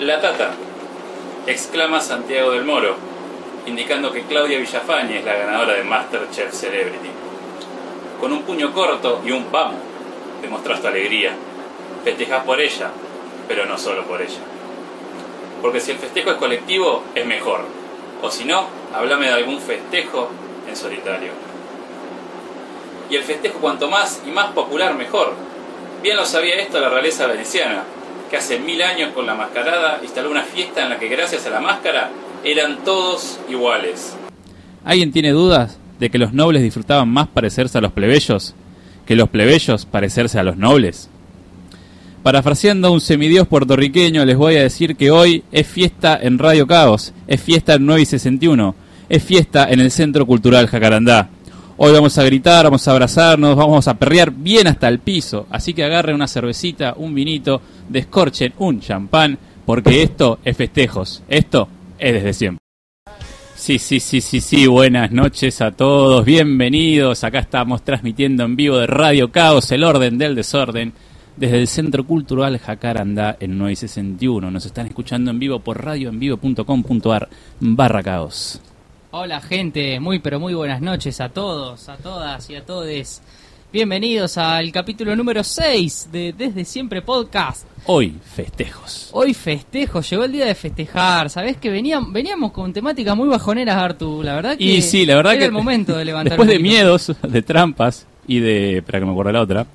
La Tata, exclama Santiago del Moro, indicando que Claudia Villafañe es la ganadora de Masterchef Celebrity. Con un puño corto y un vamos, demostrás tu alegría. Festejás por ella, pero no solo por ella. Porque si el festejo es colectivo, es mejor. O si no, háblame de algún festejo en solitario. Y el festejo cuanto más y más popular, mejor. Bien lo sabía esto la realeza veneciana, que hace mil años con la mascarada instaló una fiesta en la que gracias a la máscara eran todos iguales. ¿Alguien tiene dudas de que los nobles disfrutaban más parecerse a los plebeyos que los plebeyos parecerse a los nobles? Parafraseando a un semidios puertorriqueño, les voy a decir que hoy es fiesta en Radio Caos, es fiesta en 9 y 61, es fiesta en el Centro Cultural Jacarandá. Hoy vamos a gritar, vamos a abrazarnos, vamos a perrear bien hasta el piso. Así que agarren una cervecita, un vinito, descorchen un champán, porque esto es festejos. Esto es desde siempre. Sí, sí, sí, sí, sí, buenas noches a todos, bienvenidos. Acá estamos transmitiendo en vivo de Radio Caos, el orden del desorden, desde el Centro Cultural Jacarandá en 961. Nos están escuchando en vivo por radioenvivo.com.ar barra caos. Hola gente, muy pero muy buenas noches a todos, a todas y a todes. Bienvenidos al capítulo número 6 de Desde Siempre Podcast. Hoy festejos. Hoy festejo, llegó el día de festejar. Sabés que veníamos, veníamos con temáticas muy bajoneras, Artu. La verdad que Y sí, la verdad era que el momento de levantar después de miedos, de trampas y de, espera que me acuerdo la otra,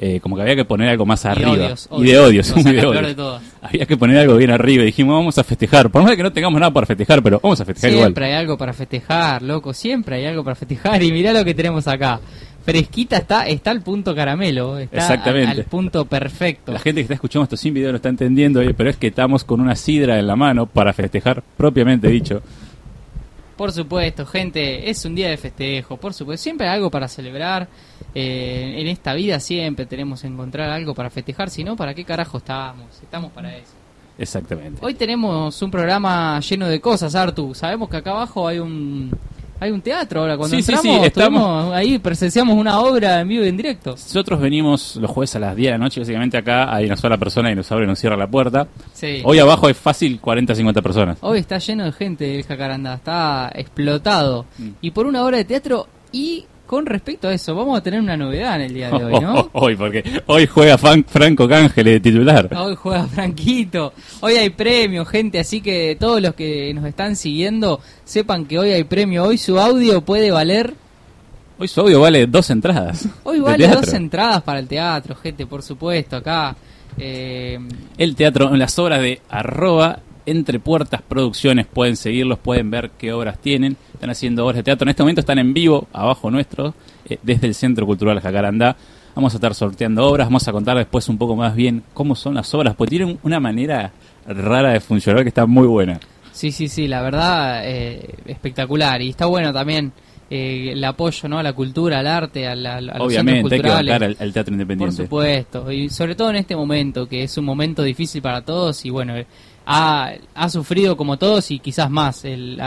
eh, como que había que poner algo más Y arriba. odios, y de odios, O sea, muy de la peor odios. de todas. Había que poner algo bien arriba y dijimos, vamos a festejar. Por más que no tengamos nada para festejar, pero vamos a festejar Siempre igual. hay algo para festejar, loco. Siempre hay algo para festejar. Y mirá lo que tenemos acá. Fresquita está, está al punto caramelo. Está Exactamente. Al, al punto perfecto. La gente que está escuchando esto sin video lo está entendiendo, pero es que estamos con una sidra en la mano para festejar, propiamente dicho. Por supuesto, gente, es un día de festejo, por supuesto, siempre hay algo para celebrar. eh, en esta vida siempre tenemos que encontrar algo para festejar, si no, ¿para qué carajo estamos? Estamos para eso. Exactamente. Hoy tenemos un programa lleno de cosas, Artu. Sabemos que acá abajo hay un hay un teatro ahora. Cuando Sí, sí, entramos, sí, estamos- tuvimos- ahí presenciamos una obra en vivo y en directo. Nosotros venimos los jueves a las 10 de la noche, básicamente acá hay una sola persona y nos abre y nos cierra la puerta. Sí. Hoy abajo es fácil 40, 50 personas. Hoy está lleno de gente el Jacaranda, está explotado. Mm. Y por una obra de teatro y con respecto a eso, vamos a tener una novedad en el día de hoy, ¿no? hoy, porque hoy juega Franco Cángele de titular. Hoy juega Franquito. Hoy hay premio, gente. Así que todos los que nos están siguiendo sepan que hoy hay premio. Hoy su audio puede valer. Hoy su audio vale dos entradas. Hoy vale dos entradas para el teatro, gente, por supuesto. Acá. eh, El teatro, en las obras de arroba entre puertas producciones, pueden seguirlos, pueden ver qué obras tienen. Están haciendo obras de teatro. En este momento están en vivo, abajo nuestro, eh, desde el Centro Cultural Jacarandá. Vamos a estar sorteando obras, vamos a contar después un poco más bien cómo son las obras, porque tienen una manera rara de funcionar que está muy buena. sí, sí, sí, la verdad, eh, espectacular. Y está bueno también eh, el apoyo ¿no? a la cultura, al arte, a, la, a los Obviamente, hay que bancar al, al teatro Por independiente. supuesto, y sobre todo en este momento, que es un momento difícil para todos y bueno, ha, ha sufrido como todos y quizás más el,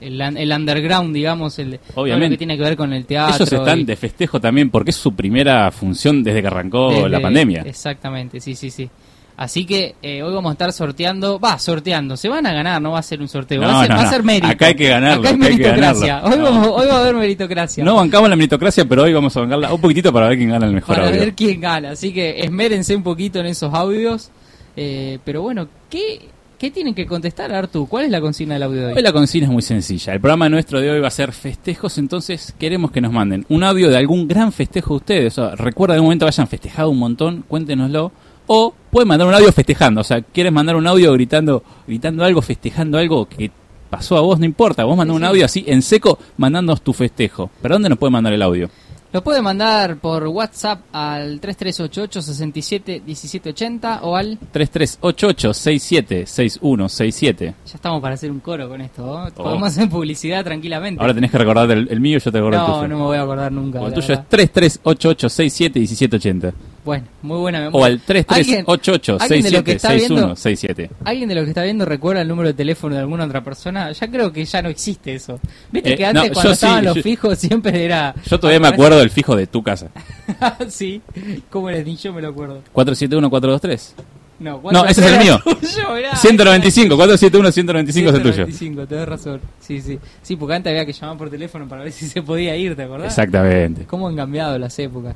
el, el- el underground, digamos, el, todo lo Obviamente. que tiene que ver con el teatro. Ellos están y- de festejo también porque es su primera función desde que arrancó desde- la pandemia. Exactamente, sí, sí, sí. Así que eh, hoy vamos a estar sorteando, va, sorteando, se van a ganar, no va a ser un sorteo, va, No, a ser, no, va a ser mérito. Acá hay que ganarlo, Acá hay acá hay que meritocracia. ganarlo. Hoy, No. vamos, hoy va a haber meritocracia. No bancamos la meritocracia, pero hoy vamos a bancarla un poquitito para ver quién gana el mejor para audio. ver quién gana. Así que esmérense un poquito en esos audios. Eh, pero bueno, ¿qué, ¿qué tienen que contestar, Artu? ¿Cuál es la consigna del audio de hoy? Hoy la consigna es muy sencilla. El programa nuestro de hoy va a ser festejos, entonces queremos que nos manden un audio de algún gran festejo de ustedes. O sea, recuerda de un momento hayan festejado un montón, cuéntenoslo. O pueden mandar un audio festejando. O sea, quieres mandar un audio gritando, gritando algo, festejando algo que pasó a vos, no importa. Vos mandá un Sí. audio así en seco, mandándonos tu festejo. ¿Pero dónde nos puede mandar el audio? Lo puede mandar por WhatsApp al 3388 67 1780 o al. 3388-676167. Ya estamos para hacer un coro con esto. ¿no? Podemos hacer publicidad tranquilamente. Oh. Ahora tenés que recordar el, el mío, yo te recuerdo el no, tuyo. no me voy a acordar nunca. O el tuyo verdad. es 3388-671780. Bueno, muy buena memoria. O al ¿Alguien- alguien de lo que está viendo- 3388-676167. ¿Alguien de los que está viendo recuerda el número de teléfono de alguna otra persona? Ya creo que ya no existe eso. Viste Eh, que antes no, cuando yo sí, estaban los yo- fijos siempre era... Yo todavía me acuerdo del fijo de tu casa. sí, como les di yo me lo acuerdo. 471-423. No, No, ese es el mío. tuyo, mirá. 195, 471 195 es el tuyo. 195, tenés razón. Sí, sí. Sí, porque antes había que llamar por teléfono para ver si se podía ir, ¿te acordás? Exactamente. ¿Cómo han cambiado las épocas?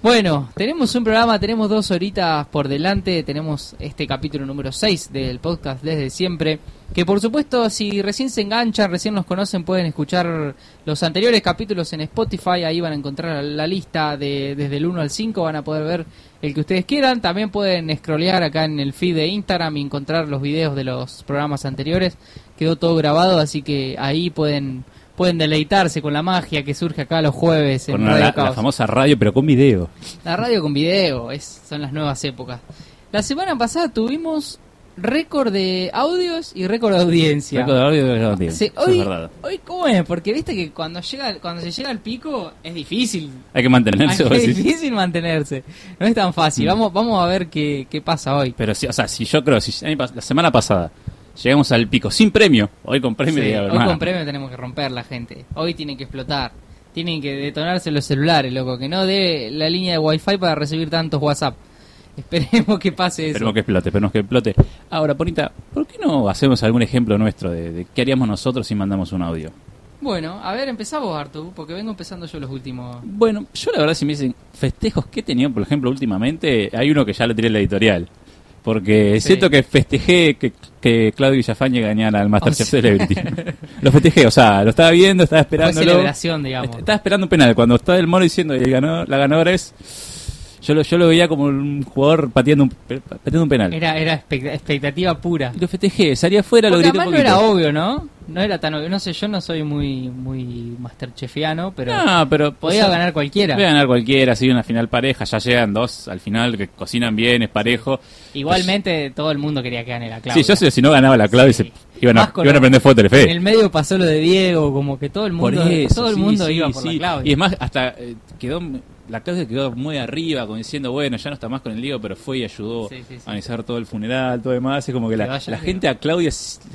Bueno, tenemos un programa, tenemos dos horitas por delante, tenemos este capítulo número 6 del podcast desde siempre, que por supuesto si recién se enganchan, recién nos conocen, pueden escuchar los anteriores capítulos en Spotify, ahí van a encontrar la lista de desde el 1 al 5, van a poder ver el que ustedes quieran, también pueden scrollear acá en el feed de Instagram y encontrar los videos de los programas anteriores, quedó todo grabado, así que ahí pueden pueden deleitarse con la magia que surge acá los jueves en Con Radio la, famosa radio, pero con video. La radio con video, es, son las nuevas épocas. La semana pasada tuvimos récord de audios y récord de audiencia. Récord de audio y récord de audiencia. Sí, Eso es hoy, hoy cómo es, porque viste que cuando llega cuando se llega al pico es difícil. Hay que mantenerse. es vos decís. difícil mantenerse. No es tan fácil. Mm. Vamos vamos a ver qué, qué pasa hoy. Pero sí, o sea, si yo creo, si la semana pasada llegamos al pico sin premio, hoy con premio, Sí, hoy con premio tenemos que romper la gente. Hoy tienen que explotar. Tienen que detonarse los celulares, loco. Que no dé la línea de wifi para recibir tantos WhatsApp. Esperemos que pase eso. Esperemos que explote, esperemos que explote. Ahora, Ponita, ¿por qué no hacemos algún ejemplo nuestro de, de qué haríamos nosotros si mandamos un audio? Bueno, a ver, empezamos, Artu, porque vengo empezando yo los últimos. Bueno, yo la verdad si me dicen festejos que he tenido, por ejemplo, últimamente, hay uno que ya lo tiré en la editorial. Porque Sí. siento que festejé que, que Claudio Villafañe ganara al Masterchef Oh, sí. Celebrity. lo festejé, o sea, lo estaba viendo, estaba Fue esperándolo. celebración, digamos. Estaba esperando un penal. Cuando está el moro diciendo el ganador, la ganadora es. Yo lo, yo lo veía como un jugador pateando un, pateando un penal. Era, era expect- expectativa pura. Y lo festejé, salí afuera, lo grité un no era obvio, ¿no? No era tan obvio. No sé, yo no soy muy muy masterchefiano, pero No, pero podía o sea, ganar cualquiera. Puede ganar cualquiera, sigue una final pareja, ya llegan dos al final que cocinan bien, es parejo. Igualmente todo el mundo quería que gane la Claudia. Sí, yo sé, si no ganaba la Claudia Sí. se iban a, iban a prender fuego a En Telefe. el medio pasó lo de Diego, como que todo el Por mundo, eso, todo el sí, mundo sí, iba por sí. la Claudia. Y es más, hasta eh, quedó la Claudia quedó muy arriba, como diciendo, bueno, ya no está más con el Diego, pero fue y ayudó Sí, sí, sí. a organizar todo el funeral, todo demás. Es como que Que la, vaya la gente a Claudia,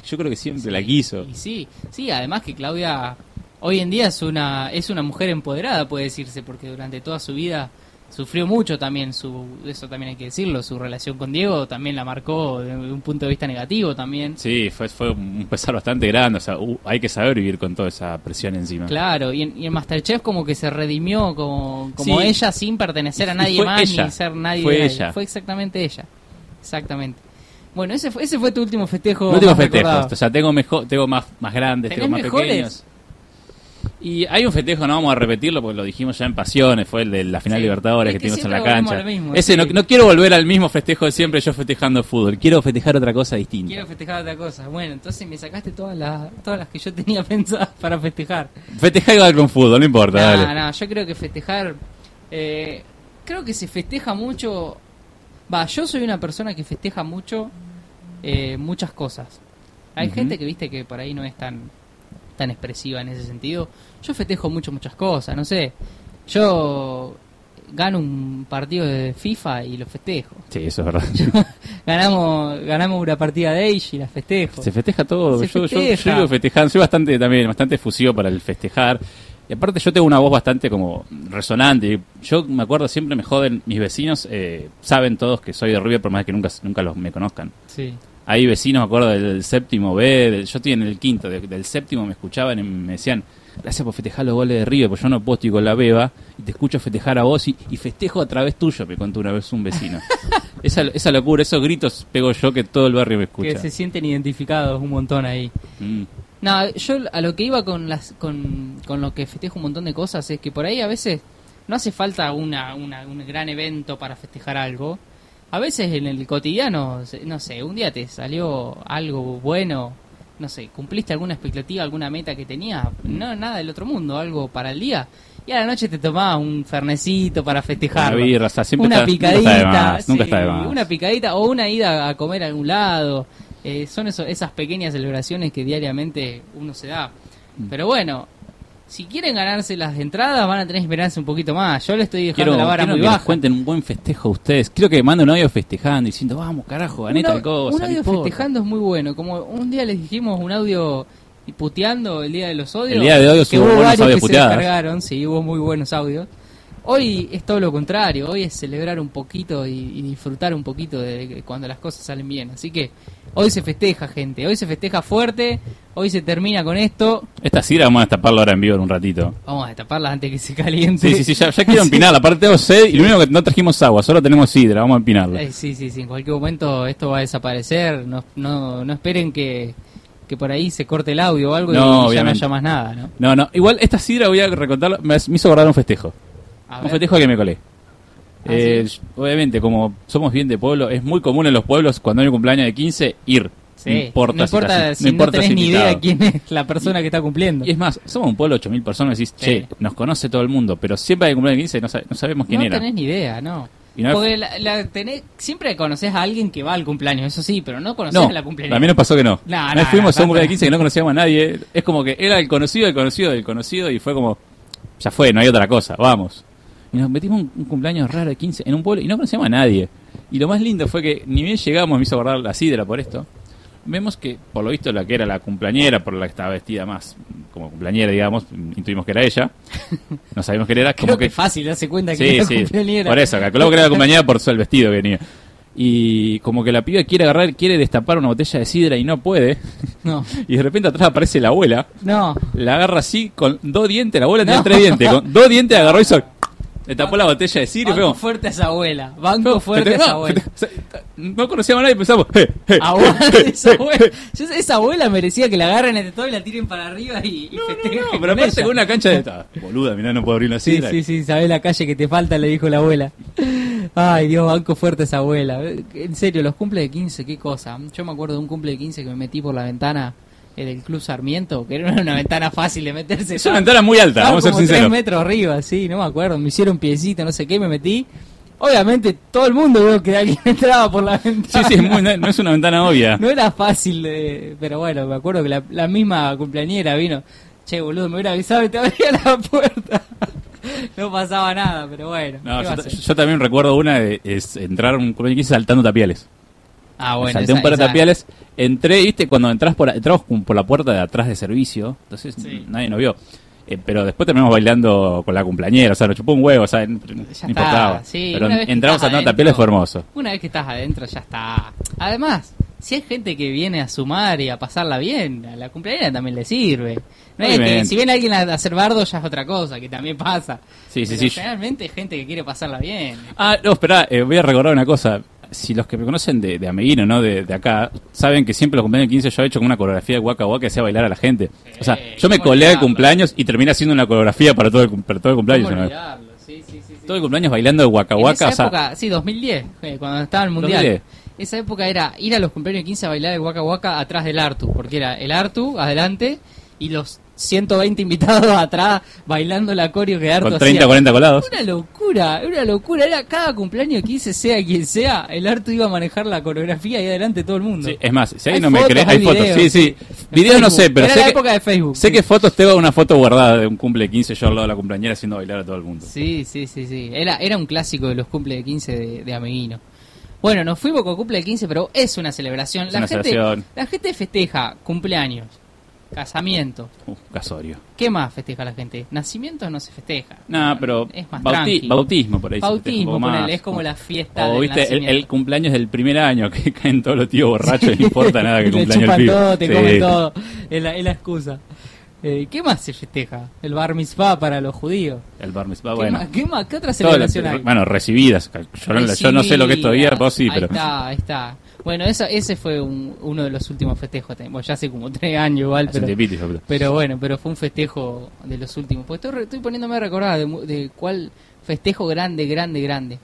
yo creo que siempre la quiso. Y sí, sí, además que Claudia hoy en día es una es una mujer empoderada, puede decirse, porque durante toda su vida sufrió mucho también su eso también hay que decirlo, su relación con Diego también la marcó de un punto de vista negativo también. Sí, fue, fue un pesar bastante grande, o sea, uh, hay que saber vivir con toda esa presión encima. Claro, y en, y en Masterchef como que se redimió como, como Sí. ella sin pertenecer a nadie más ella. ni ser nadie Fue ella. Fue exactamente ella. Exactamente. Bueno, ese fue, ese fue tu último festejo. No tengo festejos, recordado. o sea, tengo mejor, tengo más, más grandes, ¿Tenés tengo más mejores? pequeños. Y hay un festejo, no vamos a repetirlo porque lo dijimos ya en Pasiones, fue el de la final Sí, Libertadores es que que tuvimos en la cancha. mismo, Ese sí. no, no quiero volver al mismo festejo de siempre yo festejando fútbol, quiero festejar otra cosa distinta. Quiero festejar otra cosa. Bueno, entonces me sacaste todas las, todas las que yo tenía pensadas para festejar. Festejar igual con fútbol, no importa, No, dale. no, yo creo que festejar. eh, creo que se festeja mucho. Va, yo soy una persona que festeja mucho eh, muchas cosas. Hay gente que viste que por ahí no es tan, tan expresiva en ese sentido. Yo festejo mucho muchas cosas, no sé. Yo gano un partido de FIFA y lo festejo. Sí, eso es verdad. ganamos ganamos una partida de Age y la festejo. Se festeja todo. Se yo, yo- festeja. yo digo festejando, soy bastante también, bastante efusivo para el festejar. Y aparte yo tengo una voz bastante como resonante. Yo me acuerdo siempre me joden, mis vecinos eh, saben todos que soy de River por más que nunca, nunca los me conozcan. Sí. Hay vecinos, me acuerdo del, séptimo B, del- yo estoy en el quinto, de- del séptimo me escuchaban y me decían, gracias por festejar los goles de River, porque yo no puedo estoy con la beba y te escucho festejar a vos y, y festejo a través tuyo, me contó una vez un vecino. esa, esa locura, esos gritos pego yo que todo el barrio me escucha. Que se sienten identificados un montón ahí. Mm. No, yo a lo que iba con las con, con lo que festejo un montón de cosas es que por ahí a veces no hace falta una, una- un gran evento para festejar algo. A veces en el cotidiano, no sé, un día te salió algo bueno, no sé, cumpliste alguna expectativa, alguna meta que tenías, no nada del otro mundo, algo para el día. Y a la noche te tomabas un fernecito para festejar. Una birra, o sea, siempre una está- nunca picadita, está de más, nunca está de más. una picadita o una ida a comer a algún lado. Eh, son eso- esas pequeñas celebraciones que diariamente uno se da. Mm. Pero bueno, si quieren ganarse las entradas van a tener que esperarse un poquito más. Yo le estoy dejando Quiero, la vara muy que nos baja. cuenten un buen festejo ustedes. Quiero que manden un audio festejando diciendo, vamos, carajo, gané tal cosa. un audio importa". festejando es muy bueno. Como un día les dijimos un audio puteando el día de los odios. El día de odios que hubo varios audios que puteadas. se descargaron, sí, hubo muy buenos audios. Hoy es todo lo contrario, hoy es celebrar un poquito y, y disfrutar un poquito de, de cuando las cosas salen bien. Así que hoy se festeja, gente, hoy se festeja fuerte, hoy se termina con esto. Esta sidra vamos a destaparla ahora en vivo en un ratito. Vamos a destaparla antes que se caliente. Sí, sí, sí, ya, ya quiero empinarla. Aparte tengo sed y lo único que no trajimos agua, solo tenemos sidra, vamos a empinarla. Eh, sí, sí, sí, en cualquier momento esto va a desaparecer, no, no, no esperen que, que por ahí se corte el audio o algo No, y ya no haya más nada, ¿no? No, no, igual esta sidra voy a recontarlo, me, me hizo guardar un festejo. Un festejo que me colé. Ah, Eh, Obviamente, como somos bien de pueblo, es muy común en los pueblos cuando hay un cumpleaños de 15 ir. Sí, No importa, no si importa estás- si no, importa tenés si ni idea quién es la persona que está cumpliendo. Y es más, somos un pueblo de 8.000 personas, decís, Sí. che, nos conoce todo el mundo, pero siempre hay cumpleaños de 15 y no, sabe- no sabemos quién no era. tenés ni idea, no. Y no- Porque la, la tenés- siempre conoces a alguien que va al cumpleaños, eso sí, pero no conoces No, a la cumpleaños. a mí nos pasó que no. No, no, fuimos no, a un cumpleaños de no. 15 que no conocíamos a nadie. Es como que era el conocido del conocido del conocido y fue como, ya fue, no hay otra cosa, vamos. Y nos metimos un, un cumpleaños raro de 15 en un pueblo y no conocíamos a nadie. Y lo más lindo fue que ni bien llegamos, me hizo guardar la sidra por esto. Vemos que, por lo visto, la que era la cumpleañera, por la que estaba vestida más como cumpleañera, digamos, intuimos que era ella. No sabíamos quién era, Creo como que que fácil darse cuenta que Sí, era sí. cumpleañera. Por eso, calculamos que era la compañera por el vestido que venía. Y como que la piba quiere agarrar, quiere destapar una botella de sidra y no puede. No, Y de repente atrás aparece la abuela. no. La agarra así con dos dientes. La abuela tenía No. tres dientes. Con dos dientes agarró y hizo. Le tapó la botella de sidra y Banco fue. fuerte a esa abuela. Banco fuerte a esa abuela. No conocíamos a nadie y pensamos. "Eh, eh, Aguante eh, esa abuela. eh". Yo sé, esa abuela merecía que la agarren entre todo y la tiren para arriba y, y No, festejen no, pero aparte con una cancha de. Boluda, mirá, no puedo abrir la Sí, sidra. sí, sí, sabés la calle que te falta, le dijo la abuela. Ay, Dios, banco fuerte esa abuela. En serio, los cumple de 15, qué cosa. Yo me acuerdo de un cumple de 15 que me metí por la ventana del Club Sarmiento, que era una ventana fácil de meterse. Es una ventana muy alta, Estaba vamos a ser sinceros. metros arriba, sí, no me acuerdo. Me hicieron piecito, no sé qué, me metí. Obviamente, todo el mundo veo que alguien entraba por la Sí, ventana. sí, muy- no, no es una ventana obvia. No era fácil, de, pero bueno, me acuerdo que la, la misma cumpleañera vino. Che, boludo, me hubiera avisado y te abría la puerta. no pasaba nada, pero bueno. No, ¿qué yo, también recuerdo una de es entrar un cumpleaños de 15 saltando tapiales. Ah, bueno, Salté esa- un par de esa- tapiales, entré, viste, cuando entras por, entramos por la puerta de atrás de servicio, entonces Sí. nadie nos vio. Eh, pero después terminamos bailando con la cumpleañera, o sea, nos chupó un huevo, o sea, no, está, sí, pero entramos adentro- tapiales fue hermoso. Una vez que estás adentro ya está. Además, si hay gente que viene a sumar y a pasarla bien, a la cumpleañera también le sirve. No es que Obviamente. si viene alguien a a hacer bardo ya es otra cosa, que también pasa. Sí, sí, Pero sí. Generalmente hay gente que quiere pasarla bien. Ah, no, espera, eh, voy a recordar una cosa. Si los que me conocen de, de Ameguino, ¿no? De, de acá, saben que siempre los cumpleaños de 15 yo he hecho como una coreografía de Waka Waka que hacía bailar a la gente. O sea, yo me ¿cómo colé de olvidarlo? cumpleaños y terminé haciendo una coreografía para todo el, para todo el cumpleaños. ¿Cómo ¿no? olvidarlo? Sí, sí, sí, sí. Todo el cumpleaños bailando de Waka En Waka, esa o sea, época, sí, 2010, eh, cuando estaba el mundial. 2010. Esa época era ir a los cumpleaños de 15 a bailar el Waka Waka atrás del Artu, porque era el Artu adelante y los 120 invitados atrás bailando la coreo que Artu con 30, hacía. 40 colados. Una locura, una locura. Era cada cumpleaños de 15, sea quien sea, el Artu iba a manejar la coreografía y adelante todo el mundo. Sí, es más, si alguien no me fotos, cree, hay hay fotos. videos, Sí, sí. Videos no sé, pero Era sé la que, época de Facebook. sé sí. que fotos tengo una foto guardada de un cumple de 15 yo al lado de la cumpleañera haciendo bailar a todo el mundo. Sí, sí, sí, sí. Era, era un clásico de los cumple de 15 de, de Ameguino. Bueno, nos fuimos con cumple de 15, pero es una celebración. Es la, una gente, celebración. la gente festeja cumpleaños, casamiento. Uh, casorio. ¿Qué más festeja la gente? Nacimientos no se festeja. No, pero es más bauti- bautismo por ahí. se Bautismo, poco más. ponele, es como la fiesta O del viste, el, nacimiento. el cumpleaños del primer año, que caen todos los tíos borrachos y no importa nada que Le cumpleaños el pibe. todo, te Sí. comen todo. Es la, es la excusa. Eh, ¿Qué más se festeja? El bar mitzvah para los judíos. El bar mitzvah, ¿Qué, bueno. más, ¿Qué más? ¿Qué otra las- celebración hay? bueno, recibidas. Yo no, yo no sé lo que es todavía, Recibidas. vos sí, ahí pero... está, ahí está. Bueno, eso, ese fue un- uno de los últimos festejos. Bueno, ya hace como tres años igual, pero, creo. pero bueno, pero fue un festejo de los últimos. Pues estoy, poniéndome a recordar de, cuál festejo grande, grande, grande.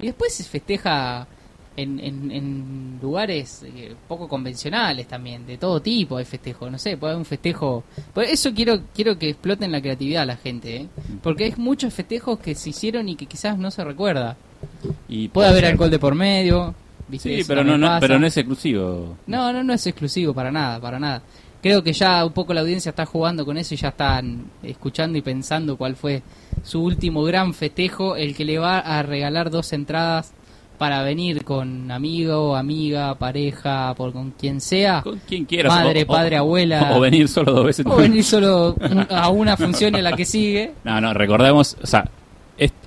Y después se festeja en, en, en lugares eh, poco convencionales también, de todo tipo hay festejo. No sé, puede haber un festejo. Por eso quiero quiero que exploten la creatividad a la gente, ¿eh? porque hay muchos festejos que se hicieron y que quizás no se recuerda. Y Puede haber alcohol de por medio. ¿Viste? Sí, pero no, no, pero no es exclusivo. No, no, no es exclusivo para nada, para nada. Creo que ya un poco la audiencia está jugando con eso y ya están escuchando y pensando cuál fue su último gran festejo, el que le va a regalar dos entradas para venir con amigo, amiga, pareja, por con quien sea, Con quien quieras. Madre, o- o- padre, abuela. O venir solo dos veces. o venir solo a una función en la que sigue. No, no, recordemos, o sea,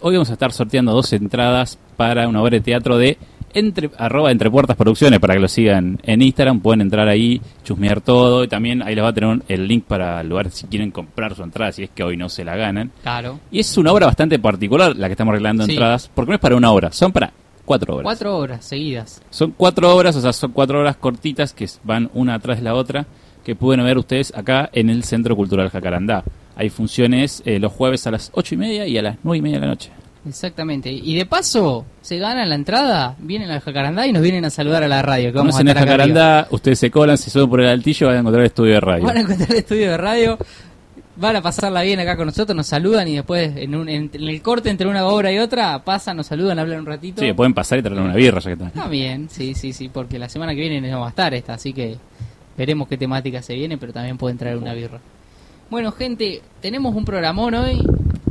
hoy vamos a estar sorteando dos entradas para una obra de teatro de entre, arroba entre puertas producciones para que lo sigan en Instagram. Pueden entrar ahí, chusmear todo y también ahí les va a tener el link para el lugar si quieren comprar su entrada, si es que hoy no se la ganan. Claro. Y es una obra bastante particular la que estamos arreglando Sí. entradas, porque no es para una obra, son para cuatro obras. Cuatro horas seguidas. Son cuatro obras, o sea, son cuatro obras cortitas que van una atrás de la otra, que pueden ver ustedes acá en el Centro Cultural Jacarandá. Hay funciones eh, los jueves a las ocho y media y a las nueve y media de la noche. Exactamente. Y de paso, se ganan la entrada, vienen al Jacarandá y nos vienen a saludar a la radio. Que vamos a estar arriba. Jacarandá, ustedes se colan, se suben por el altillo, van a encontrar el estudio de radio. Van a encontrar el estudio de radio, van a pasarla bien acá con nosotros, nos saludan y después en, un- en- en el corte entre una obra y otra pasan, nos saludan, hablan un ratito. Sí, pueden pasar y traer una birra ya que están. Está bien, sí, sí, sí, porque la semana que viene no va a estar esta, así que veremos qué temática se viene, pero también pueden traer una birra. Bueno, gente, tenemos un programón hoy.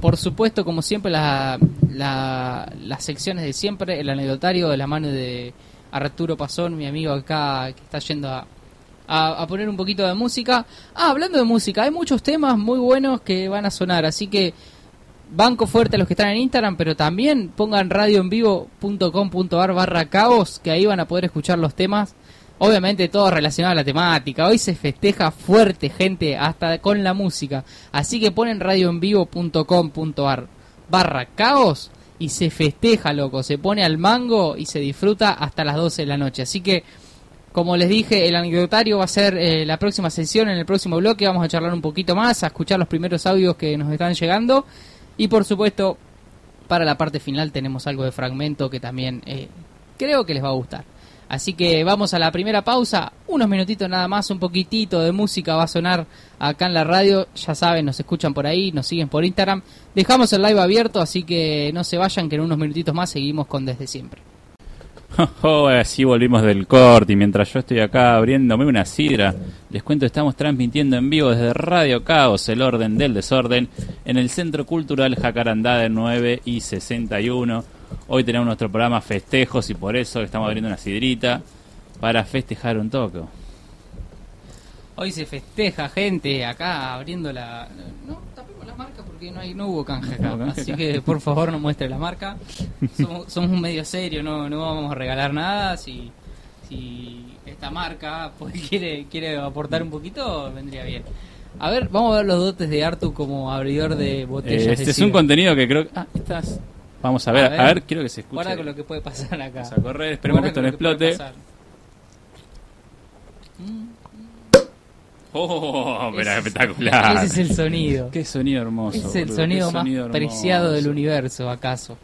Por supuesto, como siempre, la, la- las secciones de siempre, el anecdotario de la mano de Arturo Pasón, mi amigo acá que está yendo a, poner un poquito de música. Ah, hablando de música, hay muchos temas muy buenos que van a sonar, así que banco fuerte a los que están en Instagram, pero también pongan radioenvivo.com.ar barra caos, que ahí van a poder escuchar los temas. Obviamente todo relacionado a la temática. Hoy se festeja fuerte, gente, hasta con la música. Así que ponen radioenvivo.com.ar barra caos y se festeja, loco. Se pone al mango y se disfruta hasta las 12 de la noche. Así que, como les dije, el anecdotario va a ser eh, la próxima sesión, en el próximo bloque. Vamos a charlar un poquito más, a escuchar los primeros audios que nos están llegando. Y por supuesto, para la parte final tenemos algo de fragmento que también eh, creo que les va a gustar. Así que vamos a la primera pausa, unos minutitos nada más, un poquitito de música va a sonar acá en la radio, ya saben, nos escuchan por ahí, nos siguen por Instagram. Dejamos el live abierto, así que no se vayan, que en unos minutitos más seguimos con Desde Siempre. Oh, así volvimos del corte y mientras yo estoy acá abriéndome una sidra, les cuento estamos transmitiendo en vivo desde Radio Caos, el orden del desorden, en el Centro Cultural Jacarandá de 9 y 61. Hoy tenemos nuestro programa Festejos y por eso estamos abriendo una sidrita para festejar un toque. Hoy se festeja, gente, acá abriendo la... No, tapemos la marca porque no, hay, no hubo canje acá, No así que por favor no muestre la marca. Somos, somos un medio serio, no, no vamos a regalar nada, si... Si esta marca pues, quiere, quiere aportar un poquito, vendría bien. A ver, vamos a ver los dotes de Artu como abridor de botellas. Eh, de este es un contenido que creo que... Ah, estas... Vamos a ver, A a ver. quiero que se escuche. Guarda con lo que puede pasar acá. Vamos a correr, esperemos que esto no explote. Oh, pero Ese- espectacular. Ese es el sonido. Qué sonido hermoso. Es el sonido más sonido preciado del universo, ¿acaso?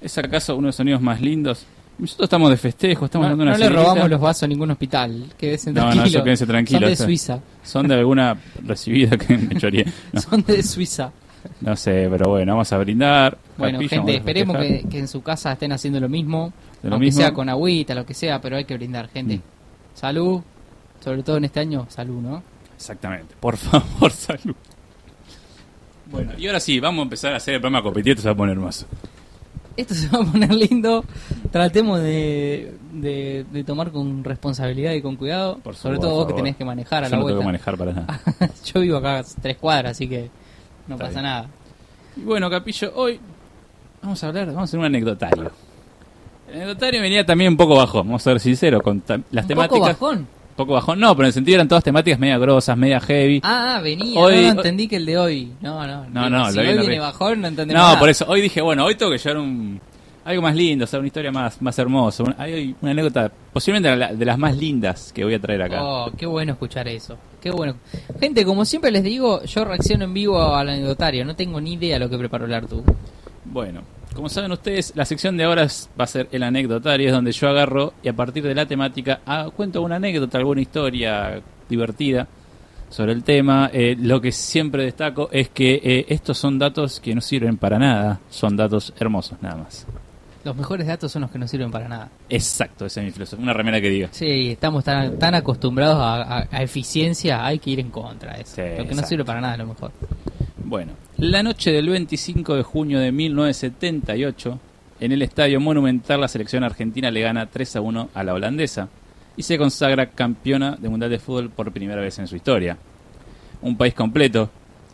¿Es acaso uno de los sonidos más lindos? Nosotros estamos de festejo, estamos No, dando una no le robamos los vasos a ningún hospital. Quédense No, no, tranquilos. eso quédense tranquilos, Son de. Suiza. Son de alguna recibida que me choreé. No, Son de Suiza. no sé, pero bueno, vamos a brindar. Bueno, Capilla, gente, esperemos que, que en su casa estén haciendo lo mismo. Lo aunque mismo. sea con agüita, lo que sea, pero hay que brindar, gente. Mm. Salud. Sobre todo en este año, salud, ¿no? Exactamente, por favor, salud. Bueno, y ahora sí, vamos a empezar a hacer el programa competitivo, se va a poner hermoso. Esto se va a poner lindo. Tratemos de, de, de tomar con responsabilidad y con cuidado. Por Sobre favor, todo vos que tenés que manejar a Yo la no tengo vuelta. que manejar para nada. Yo vivo acá a tres cuadras, así que no Está pasa bien. nada. Y bueno, Capillo, hoy vamos a hablar, vamos a hacer un anecdotario. El anecdotario venía también un poco bajo, vamos a ser sinceros, con las ¿Un temáticas. poco bajón? poco bajón, no, pero en el sentido eran todas temáticas media grosas, media heavy. Ah, ah, venía. Hoy- no, no entendí que el de hoy. No, no. No, no, si hoy viene bajón, no entendemos no, nada. por eso, hoy dije, bueno, hoy tengo que llevar un algo más lindo, o sea, una historia más, más hermosa. Un- hay una anécdota, posiblemente de, la- de las más lindas que voy a traer acá. Oh, qué bueno escuchar eso. Qué bueno. Gente, como siempre les digo, yo reacciono en vivo al anecdotario. No tengo ni idea lo que preparó el Artu. Bueno, como saben ustedes, la sección de ahora va a ser el anecdotario, es donde yo agarro y a partir de la temática ah, cuento una anécdota, alguna historia divertida sobre el tema. Eh, lo que siempre destaco es que eh, estos son datos que no sirven para nada, son datos hermosos nada más. Los mejores datos son los que no sirven para nada. Exacto, esa es mi filosofía. Una remera que diga. Sí, estamos tan, tan acostumbrados a, a- a eficiencia, hay que ir en contra de eso. Sí, lo que no sirve para nada es lo mejor. Bueno, la noche del 25 de junio de 1978, en el Estadio Monumental, la selección argentina le gana 3 a 1 a la holandesa y se consagra campeona de Mundial de Fútbol por primera vez en su historia. Un país completo,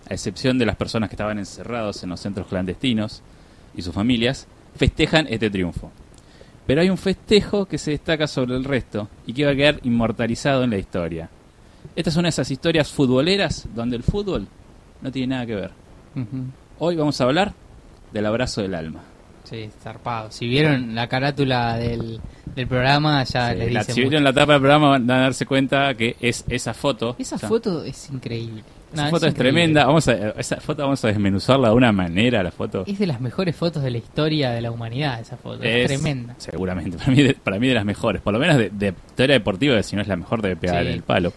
a excepción de las personas que estaban encerrados en los centros clandestinos, y sus familias festejan este triunfo. Pero hay un festejo que se destaca sobre el resto y que va a quedar inmortalizado en la historia. Esta es una de esas historias futboleras donde el fútbol no tiene nada que ver. Hoy vamos a hablar del abrazo del alma. Sí, zarpado. Si vieron la carátula del, del programa, ya Sí, les la- dice si mucho. vieron la tapa del programa van a darse cuenta que es esa foto. Esa O sea, foto es increíble. esa No, foto es, tremenda. Vamos a, esa foto vamos a desmenuzarla de una manera, la foto. Es de las mejores fotos de la historia de la humanidad, esa foto. Es, Es- tremenda. Seguramente, para mí, de, para mí de las mejores. Por lo menos de, de historia deportiva, si no es la mejor, debe pegar Sí. el palo.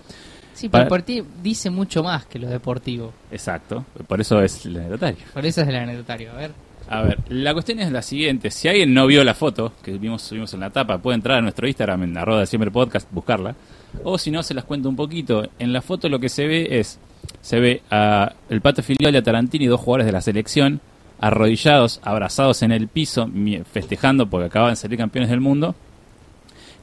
Sí, pero por ti dice mucho más que lo deportivo. Exacto. Por eso es el anecdotario. Por eso es el anecdotario. A ver. A ver, la cuestión es la siguiente. Si alguien no vio la foto que vimos, subimos en la tapa, puede entrar a nuestro Instagram en arroba de siempre podcast, buscarla. O si no, se las cuento un poquito. En la foto lo que se ve es, se ve a el Pato Filioli, a Tarantini, dos jugadores de la selección, arrodillados, abrazados en el piso, festejando porque acaban de salir campeones del mundo.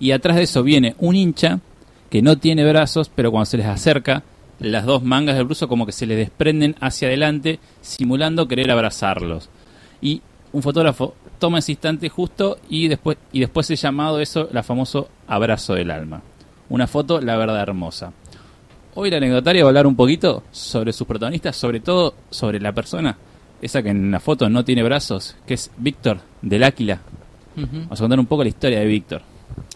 Y atrás de eso viene un hincha que no tiene brazos, pero cuando se les acerca, las dos mangas del bruso como que se les desprenden hacia adelante, simulando querer abrazarlos. Y un fotógrafo toma ese instante justo y después, y después es llamado eso, la famoso abrazo del alma. Una foto, la verdad, hermosa. Hoy la anecdotaria va a hablar un poquito sobre sus protagonistas, sobre todo sobre la persona, esa que en la foto no tiene brazos, que es Víctor del Áquila. Vamos a contar un poco la historia de Víctor.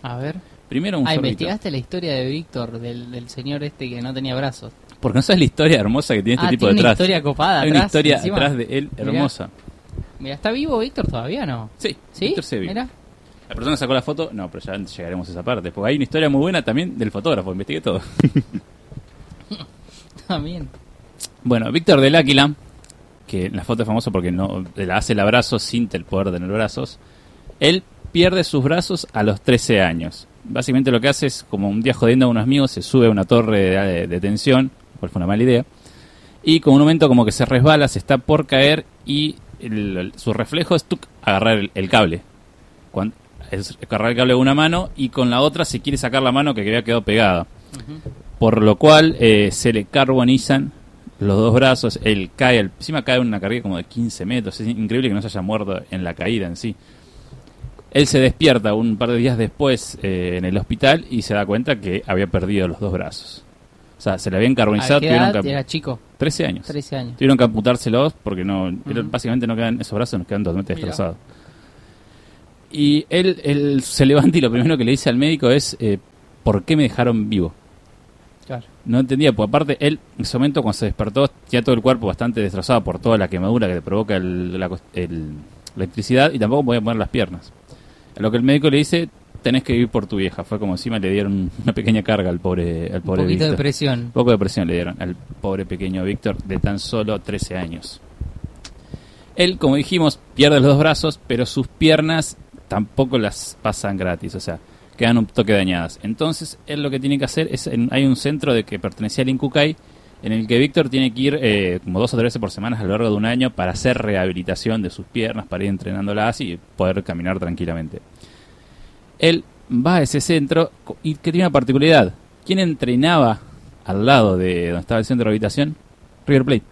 A ver. Primero un Ah, sorbito. investigaste la historia de Víctor, del, del señor este que no tenía brazos. Porque no sabes la historia hermosa que tiene este ah, tipo tiene una detrás. historia copada Hay una atrás, historia encima. atrás de él hermosa. Mira, ¿está vivo Víctor todavía no? Sí, ¿Sí? Víctor se vive. La persona sacó la foto, no, pero ya llegaremos a esa parte. Porque hay una historia muy buena también del fotógrafo, investigué todo. También. bueno, Víctor del Áquila, que en la foto es famoso porque no le hace el abrazo sin el poder de tener brazos. Él pierde sus brazos a los 13 años. Básicamente lo que hace es, como un día jodiendo a unos amigos, se sube a una torre de, de tensión, cual fue una mala idea, y con un momento como que se resbala, se está por caer y el- el- su reflejo es tuc, agarrar el, el cable. Es agarrar el cable con una mano y con la otra se quiere sacar la mano que había quedado pegada. Por lo cual eh, se le carbonizan los dos brazos, él cae, encima cae una carrera como de 15 metros, es increíble que no se haya muerto en la caída en sí. Él se despierta un par de días después eh, en el hospital y se da cuenta que había perdido los dos brazos. O sea, se le habían ¿A carbonizado, tuvieron que- era chico? 13 años. 13 años. Tuvieron que amputárselos porque no, básicamente no quedan, esos brazos nos quedan totalmente destrozados. Y él, él se levanta y lo primero que le dice al médico es, eh, ¿por qué me dejaron vivo? Claro. No entendía, porque aparte él en ese momento cuando se despertó tenía todo el cuerpo bastante destrozado por toda la quemadura que le provoca el- la, el- la electricidad y tampoco podía poner las piernas. A lo que el médico le dice, tenés que vivir por tu vieja. Fue como encima le dieron una pequeña carga al pobre, al Un pobre poquito de presión. Un poco de presión le dieron al pobre pequeño Víctor de tan solo 13 años. Él, como dijimos, pierde los dos brazos, pero sus piernas tampoco las pasan gratis, o sea, quedan un toque dañadas. Entonces, él lo que tiene que hacer es, en- hay un centro de que pertenecía al Incucay, en el que Víctor tiene que ir eh, como dos o tres veces por semana a lo largo de un año para hacer rehabilitación de sus piernas, para ir entrenándolas y poder caminar tranquilamente. Él va a ese centro y que tiene una particularidad. ¿Quién entrenaba al lado de donde estaba el centro de rehabilitación? River Plate.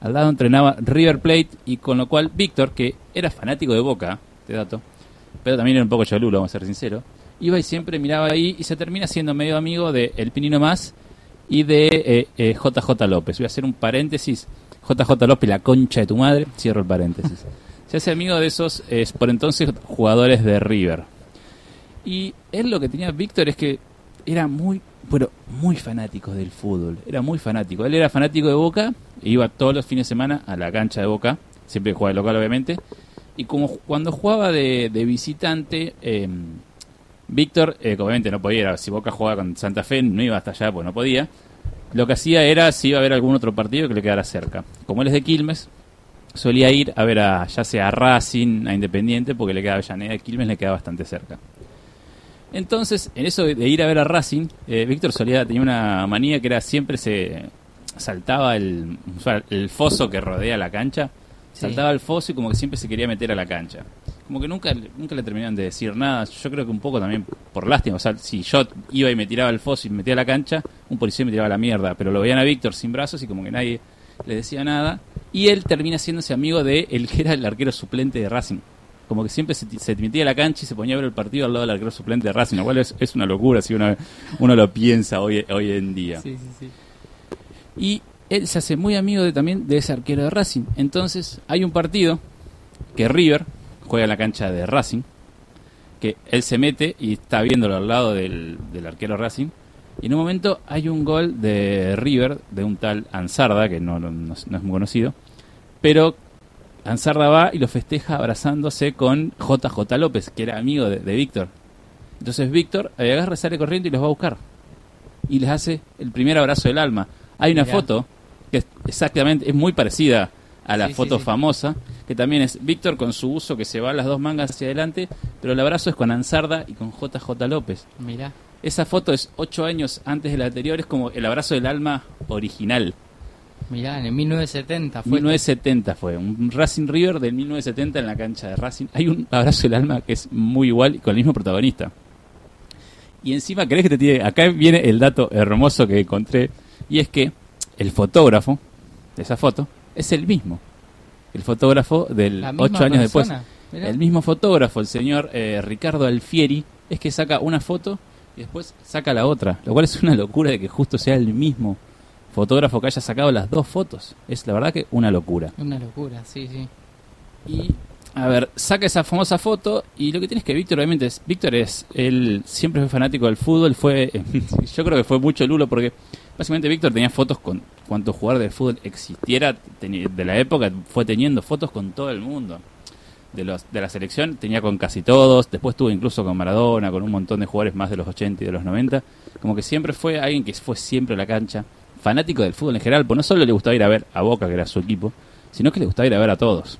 Al lado entrenaba River Plate y con lo cual Víctor, que era fanático de Boca, este dato, pero también era un poco cholulo, vamos a ser sinceros, iba y siempre miraba ahí y se termina siendo medio amigo de El Pinino Más y de eh, eh, JJ López. Voy a hacer un paréntesis. JJ López, la concha de tu madre, cierro el paréntesis. Se hace amigo de esos, eh, por entonces, jugadores de River. Y él lo que tenía Víctor es que era muy, pero muy fanático del fútbol. Era muy fanático. Él era fanático de Boca e iba todos los fines de semana a la cancha de Boca. Siempre jugaba de local, obviamente. Y como cuando jugaba de, visitante, eh, Víctor, eh, obviamente no podía, si Boca jugaba con Santa Fe, no iba hasta allá, pues no podía. Lo que hacía era, si iba a haber algún otro partido que le quedara cerca. Como él es de Quilmes, solía ir a ver a, ya sea a Racing, a Independiente, porque le quedaba Avellaneda, de Quilmes le quedaba bastante cerca. Entonces, en eso de- ir a ver a Racing, eh, Víctor solía tenía una manía que era siempre se saltaba el foso que rodea la cancha, Sí. saltaba el foso y como que siempre se quería meter a la cancha. Como que nunca, nunca le terminaban de decir nada. Yo creo que un poco también por lástima. O sea, si yo iba y me tiraba al foso y me metía a la cancha, un policía me tiraba a la mierda. Pero lo veían a Víctor sin brazos y como que nadie le decía nada. Y él termina haciéndose amigo de el que era el arquero suplente de Racing. Como que siempre se, se metía a la cancha y se ponía a ver el partido al lado del arquero suplente de Racing, lo cual es, es una locura si uno, uno lo piensa hoy, hoy en día. Sí, sí, sí. Y él se hace muy amigo de, también de ese arquero de Racing. Entonces hay un partido que River juega en la cancha de Racing, que él se mete y está viéndolo al lado del, del arquero Racing. Y en un momento hay un gol de River, de un tal Ansarda, que no, no- no es muy conocido, pero Ansarda va y lo festeja abrazándose con JJ López, que era amigo de, de Víctor. Entonces Víctor agarra, sale corriendo y los va a buscar. Y les hace el primer abrazo del alma. Hay una Mirá. foto que es exactamente, es muy parecida a la Sí, sí, foto sí. famosa, que también es Víctor con su uso que se va las dos mangas hacia adelante, pero el abrazo es con Ansarda y con JJ López. Mirá. Esa foto es ocho años antes de la anterior, es como el abrazo del alma original. Mirá, en el 1970 fue. 1970 fue, un Racing River del 1970 en la cancha de Racing. Hay un abrazo del alma que es muy igual y con el mismo protagonista. Y encima, ¿crees que te tiene? Acá viene el dato hermoso que encontré, y es que el fotógrafo de esa foto es el mismo. El fotógrafo del ocho años después. Mirá. El mismo fotógrafo, el señor eh, Ricardo Alfieri, es que saca una foto y después saca la otra. Lo cual es una locura de que justo sea el mismo fotógrafo que haya sacado las dos fotos. Es la verdad que una locura. Una locura, sí, sí. Y, a ver, saca esa famosa foto y lo que tienes que Víctor, obviamente, es, Víctor es, él siempre fue fanático del fútbol, fue, yo creo que fue mucho Lulo porque básicamente Víctor tenía fotos con cuanto jugador de fútbol existiera de la época, fue teniendo fotos con todo el mundo. De, los, de la selección tenía con casi todos, después tuvo incluso con Maradona, con un montón de jugadores más de los 80 y de los 90, como que siempre fue alguien que fue siempre a la cancha, fanático del fútbol en general, pues no solo le gustaba ir a ver a Boca, que era su equipo, sino que le gustaba ir a ver a todos.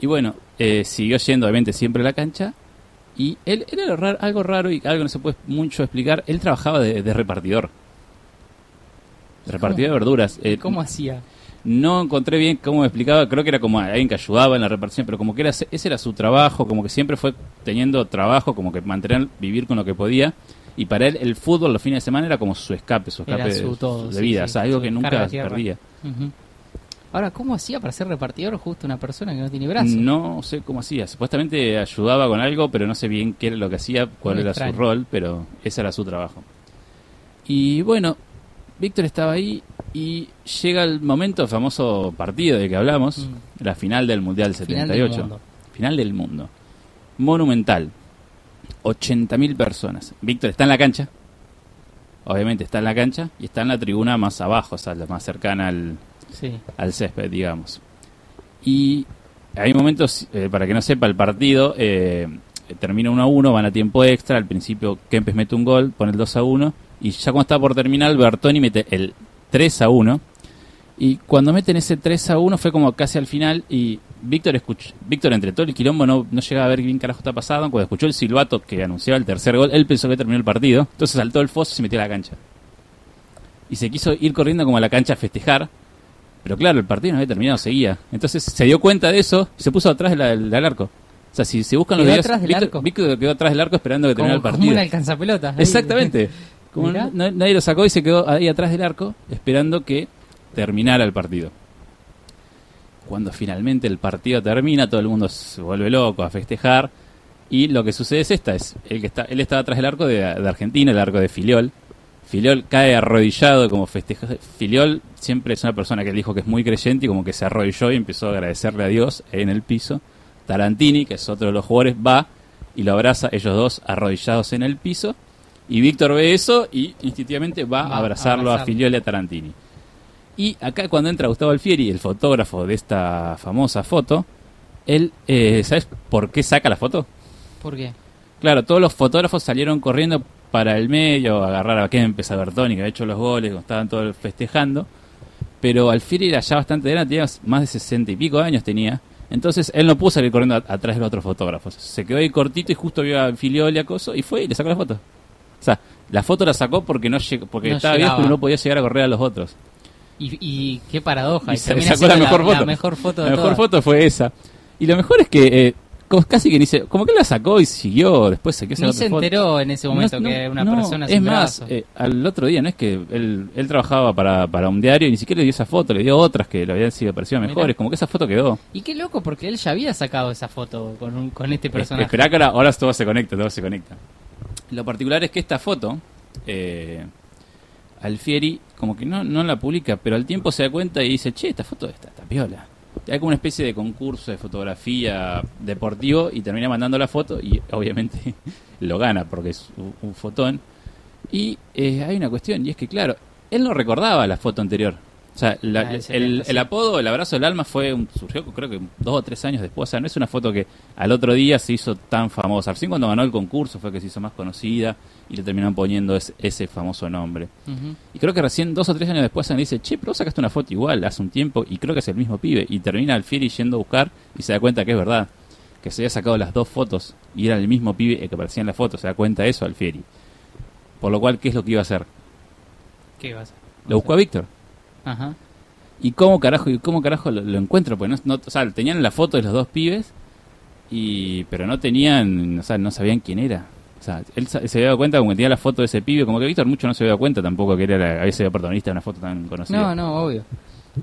Y bueno, eh, siguió yendo obviamente siempre a la cancha. Y él era raro- algo raro y algo que no se puede mucho explicar. Él trabajaba de, de repartidor. De repartidor de verduras. Eh, ¿Cómo hacía? No encontré bien cómo me explicaba. Creo que era como alguien que ayudaba en la repartición, pero como que era, ese era su trabajo. Como que siempre fue teniendo trabajo, como que mantener, vivir con lo que podía. Y para él el fútbol los fines de semana era como su escape, su escape su de, vida. sí, o sea, algo que nunca perdía. Ahora, ¿cómo hacía para ser repartidor justo una persona que no tiene brazos? No sé cómo hacía. Supuestamente ayudaba con algo, pero no sé bien qué era lo que hacía, cuál Muy era extraño. su rol, pero ese era su trabajo. Y bueno, Víctor estaba ahí y llega el momento, el famoso partido de que hablamos, Mm. la final del Mundial Final 78. del mundo. Final del mundo. Monumental. 80.000 personas. Víctor está en la cancha. Obviamente está en la cancha y está en la tribuna más abajo, o sea, la más cercana al, Al césped, digamos. Y hay momentos, eh, para que no sepa, el partido eh, termina 1 a 1, van a tiempo extra. Al principio Kempes mete un gol, pone el 2 a 1. Y ya cuando está por terminar, Bertoni mete el 3 a 1. Y cuando meten ese 3 a 1 fue como casi al final. Y Víctor Víctor entre todo el quilombo no, no llegaba a ver bien carajo está pasado. Cuando escuchó el silbato que anunciaba el tercer gol, él pensó que terminó el partido. Entonces saltó el foso y se metió a la cancha. Y se quiso ir corriendo como a la cancha a festejar. Pero claro, el partido no había terminado, seguía. Entonces se dio cuenta de eso y se puso atrás del, del- del arco. O sea, si se buscan los ¿Quedó videos, atrás del Víctor, arco? Víctor quedó atrás del arco esperando que terminara el Como, como partido. ahí. Exactamente. Como Mirá. no- nadie lo sacó y se quedó ahí atrás del arco esperando que terminara el partido. Cuando finalmente el partido termina, todo el mundo se vuelve loco a festejar. Y lo que sucede es esta, es el que está, él estaba atrás del arco de, de Argentina, el arco de Filiol. Filiol cae arrodillado como festeja. Filiol siempre es una persona que dijo que es muy creyente y como que se arrodilló y empezó a agradecerle a Dios en el piso. Tarantini, que es otro de los jugadores, va y lo abraza, ellos dos arrodillados en el piso. Y Víctor ve eso y instintivamente va, Va a a abrazarlo a abrazarlo. Filiol y a Tarantini. Y acá cuando entra Gustavo Alfieri, el fotógrafo de esta famosa foto, él, eh, ¿sabes por qué saca la foto? ¿Por qué? Claro, todos los fotógrafos salieron corriendo para el medio, agarrar a Kempes, a Bertoni, que había hecho los goles, estaban todos festejando. Pero Alfieri era ya bastante grande, tenía más de sesenta y pico años tenía. Entonces él no pudo salir corriendo atrás de los otros fotógrafos. Se quedó ahí cortito y justo vio a Filiol y a Coso y fue y le sacó la foto. O sea, la foto la sacó porque no porque No estaba llegaba. viejo y no podía llegar a correr a los otros. Y, y qué paradoja. Y y se sacó la mejor foto. mejor foto La de mejor todas. foto fue esa. Y lo mejor es que, eh, casi que ni se, como que la sacó y siguió, después se quedó Ni se enteró en ese momento No, no, que una no, persona Es más, eh, al otro día, no es que él, él trabajaba para, para un diario y ni siquiera le dio esa foto, le dio otras que le habían sido parecido Mirá. mejores, como que esa foto quedó. Y qué loco, porque él ya había sacado esa foto con, un- con este Es- personaje. Esperá que ahora, ahora todo se conecta, todo se conecta. Lo particular es que esta foto, eh, Alfieri como que no, no la publica, pero al tiempo se da cuenta y dice, che, esta foto está, está piola. Hay como una especie de concurso de fotografía deportivo y termina mandando la foto y obviamente lo gana porque es un, un fotón. Y eh, hay una cuestión, y es que claro, él no recordaba la foto anterior. O sea, la- Ah, el el, 70, sí. el apodo, el abrazo del alma fue un, surgió creo que dos o tres años después. O sea, no es una foto que al otro día se hizo tan famosa. Recién cuando ganó el concurso fue que se hizo más conocida y le terminaron poniendo ese, ese famoso nombre. Y creo que recién dos o tres años después se dice, che, pero vos sacaste una foto igual hace un tiempo y creo que es el mismo pibe. Y termina Alfieri yendo a buscar y se da cuenta que es verdad. Que se había sacado las dos fotos y era el mismo pibe el que aparecía en la foto. Se da cuenta de eso Alfieri. Por lo cual, ¿qué es lo que iba a hacer? ¿Qué vas a Lo buscó a Víctor. Ajá. ¿Y cómo carajo, y cómo carajo lo, lo encuentro? Porque no, no- o sea, tenían la foto de los dos pibes, y pero no tenían, o sea, no sabían quién era. O sea, él se había dado cuenta como que tenía la foto de ese pibe, como que Víctor mucho no se había dado cuenta tampoco que era la, había sido protagonista de una foto tan conocida. No, no, obvio.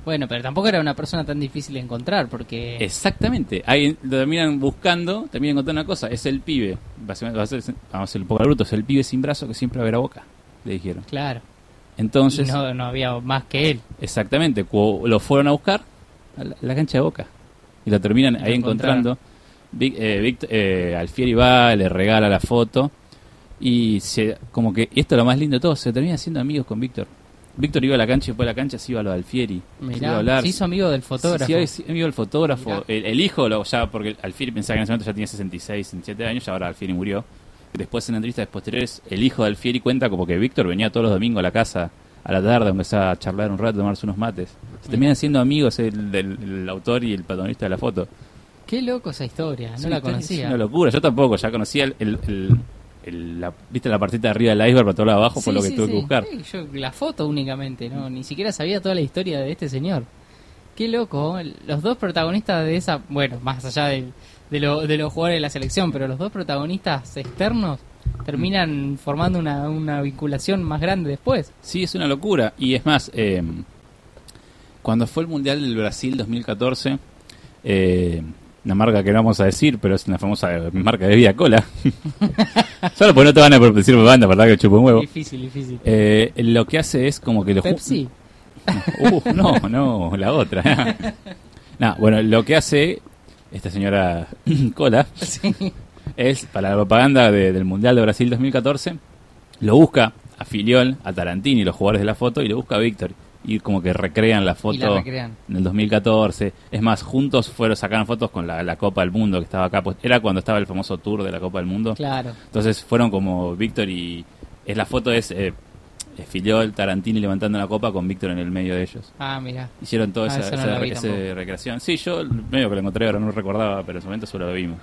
Bueno, pero tampoco era una persona tan difícil de encontrar porque... Exactamente. Ahí lo terminan buscando, terminan encontrando una cosa. Es el pibe. Básicamente, va a ser- vamos a hacer un poco bruto. Es el pibe sin brazo que siempre va a ver a boca. Le dijeron. Claro. Entonces, no, no había más que él. exactamente, lo fueron a buscar a la, cancha de boca. Y lo terminan ahí encontrando. Vic- eh, eh, Alfieri va, le regala la foto. Y se, como que esto es lo más lindo de todo, se termina haciendo amigos con Víctor. Víctor iba a la cancha y después de la cancha se iba a lo de Alfieri. se Mirá, hablar. se hizo amigo del fotógrafo. Sí, amigo del fotógrafo. El hijo, lo, ya porque Alfieri pensaba que en ese momento ya tenía 66, 67 años, y ahora Alfieri murió. Después en entrevistas posteriores, el hijo de Alfieri cuenta como que Víctor venía todos los domingos a la casa a la tarde, empezaba a charlar un rato, a tomarse unos mates. Se terminan siendo amigos el, del el autor y el protagonista de la foto. Qué loco esa historia, no Sí, la está- Es conocía. una locura, yo tampoco, ya conocía el, el- el- el- la, viste la partita de arriba del iceberg, para todo lo de abajo, fue Sí, lo que sí, tuve que buscar. Yo la foto únicamente, no, ni siquiera sabía toda la historia de este señor. Qué loco, ¿eh? los dos protagonistas de esa, bueno, más allá del- de, lo- de los jugadores de la selección, pero los dos protagonistas externos terminan formando una, una vinculación más grande después. Sí, es una locura. Y es más, eh, cuando fue el Mundial del Brasil 2014, eh, una marca que no vamos a decir, pero es una famosa marca de vida cola. Solo porque no te van a decir banda, ¿verdad? Que chupa un huevo. Difícil, difícil. Eh, lo que hace es como que lo Pepsi. Uh, no, no, la otra. no, bueno, lo que hace esta señora Cola Sí. es para la propaganda de- del Mundial de Brasil 2014, lo busca a Filiol, a Tarantini, los jugadores de la foto, y lo busca a Víctor. Y como que recrean la foto la recrean. en el 2014. Es más, juntos fueron sacaron fotos con la, la Copa del Mundo que estaba acá. Pues era cuando estaba el famoso tour de la Copa del Mundo. Claro. Entonces fueron como Víctor y... Es la foto es, eh, es Filiol, Tarantini levantando la copa con Víctor en el medio de ellos. Ah, mira. Hicieron toda Ah, esa, no recreación. Sí, yo medio que lo encontré ahora, no recordaba, pero en ese momento solo lo vimos.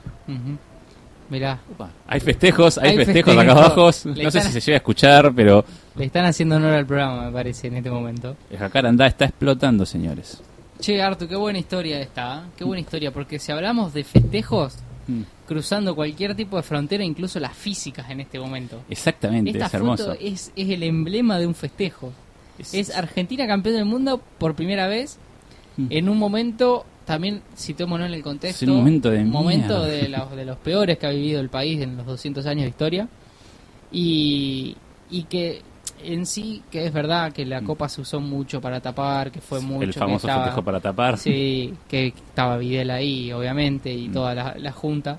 Mirá, Hay festejos, hay, Hay festejos festejos. acá abajo. No sé si se llega a escuchar, pero le están haciendo honor al programa, me parece, en este momento. el jacarandá está explotando, señores. Che, Artu, qué buena historia esta, ¿eh? qué buena historia, porque si hablamos de festejos Mm. Cruzando cualquier tipo de frontera, incluso las físicas en este momento. Exactamente, Esta es hermoso. foto es, es el emblema de un festejo. Es Argentina campeón del mundo por primera vez Mm. en un momento, también citémonos en el contexto, Es un momento de momento mierda. de los, de los peores que ha vivido el país en los 200 años de historia. Y, y que en sí, que es verdad que la Mm. copa se usó mucho para tapar, que fue mucho... el que famoso estaba- festejo para tapar. Sí, que estaba Videl ahí, obviamente, y Mm. toda la, la junta.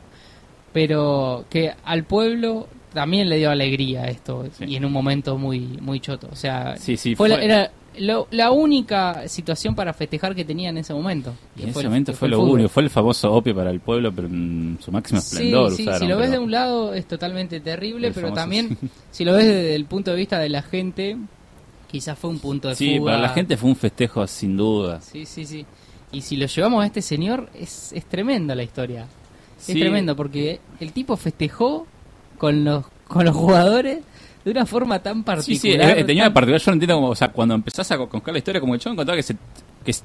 Pero que al pueblo también le dio alegría esto, Sí. y en un momento muy muy choto. O sea, Sí, sí, fue, fue- La, era lo- la única situación para festejar que tenía en ese momento. Y en ese momento fue lo único, fue el famoso opio para el pueblo, pero en su máximo esplendor sí, usaron, si lo ves de un lado es totalmente terrible, pero famoso- también si lo ves desde el punto de vista de la gente, quizás fue un punto de Sí, fuga. para la gente fue un festejo sin duda. Sí, sí, sí. Y si lo llevamos a este señor, es, es tremenda la historia. Sí. Es tremendo porque el tipo festejó con los, con los jugadores de una forma tan Sí, particular. sí, eh, tenía una particular, yo no entiendo cómo, o sea, cuando empezás a contar la historia, como que yo encontraba que se que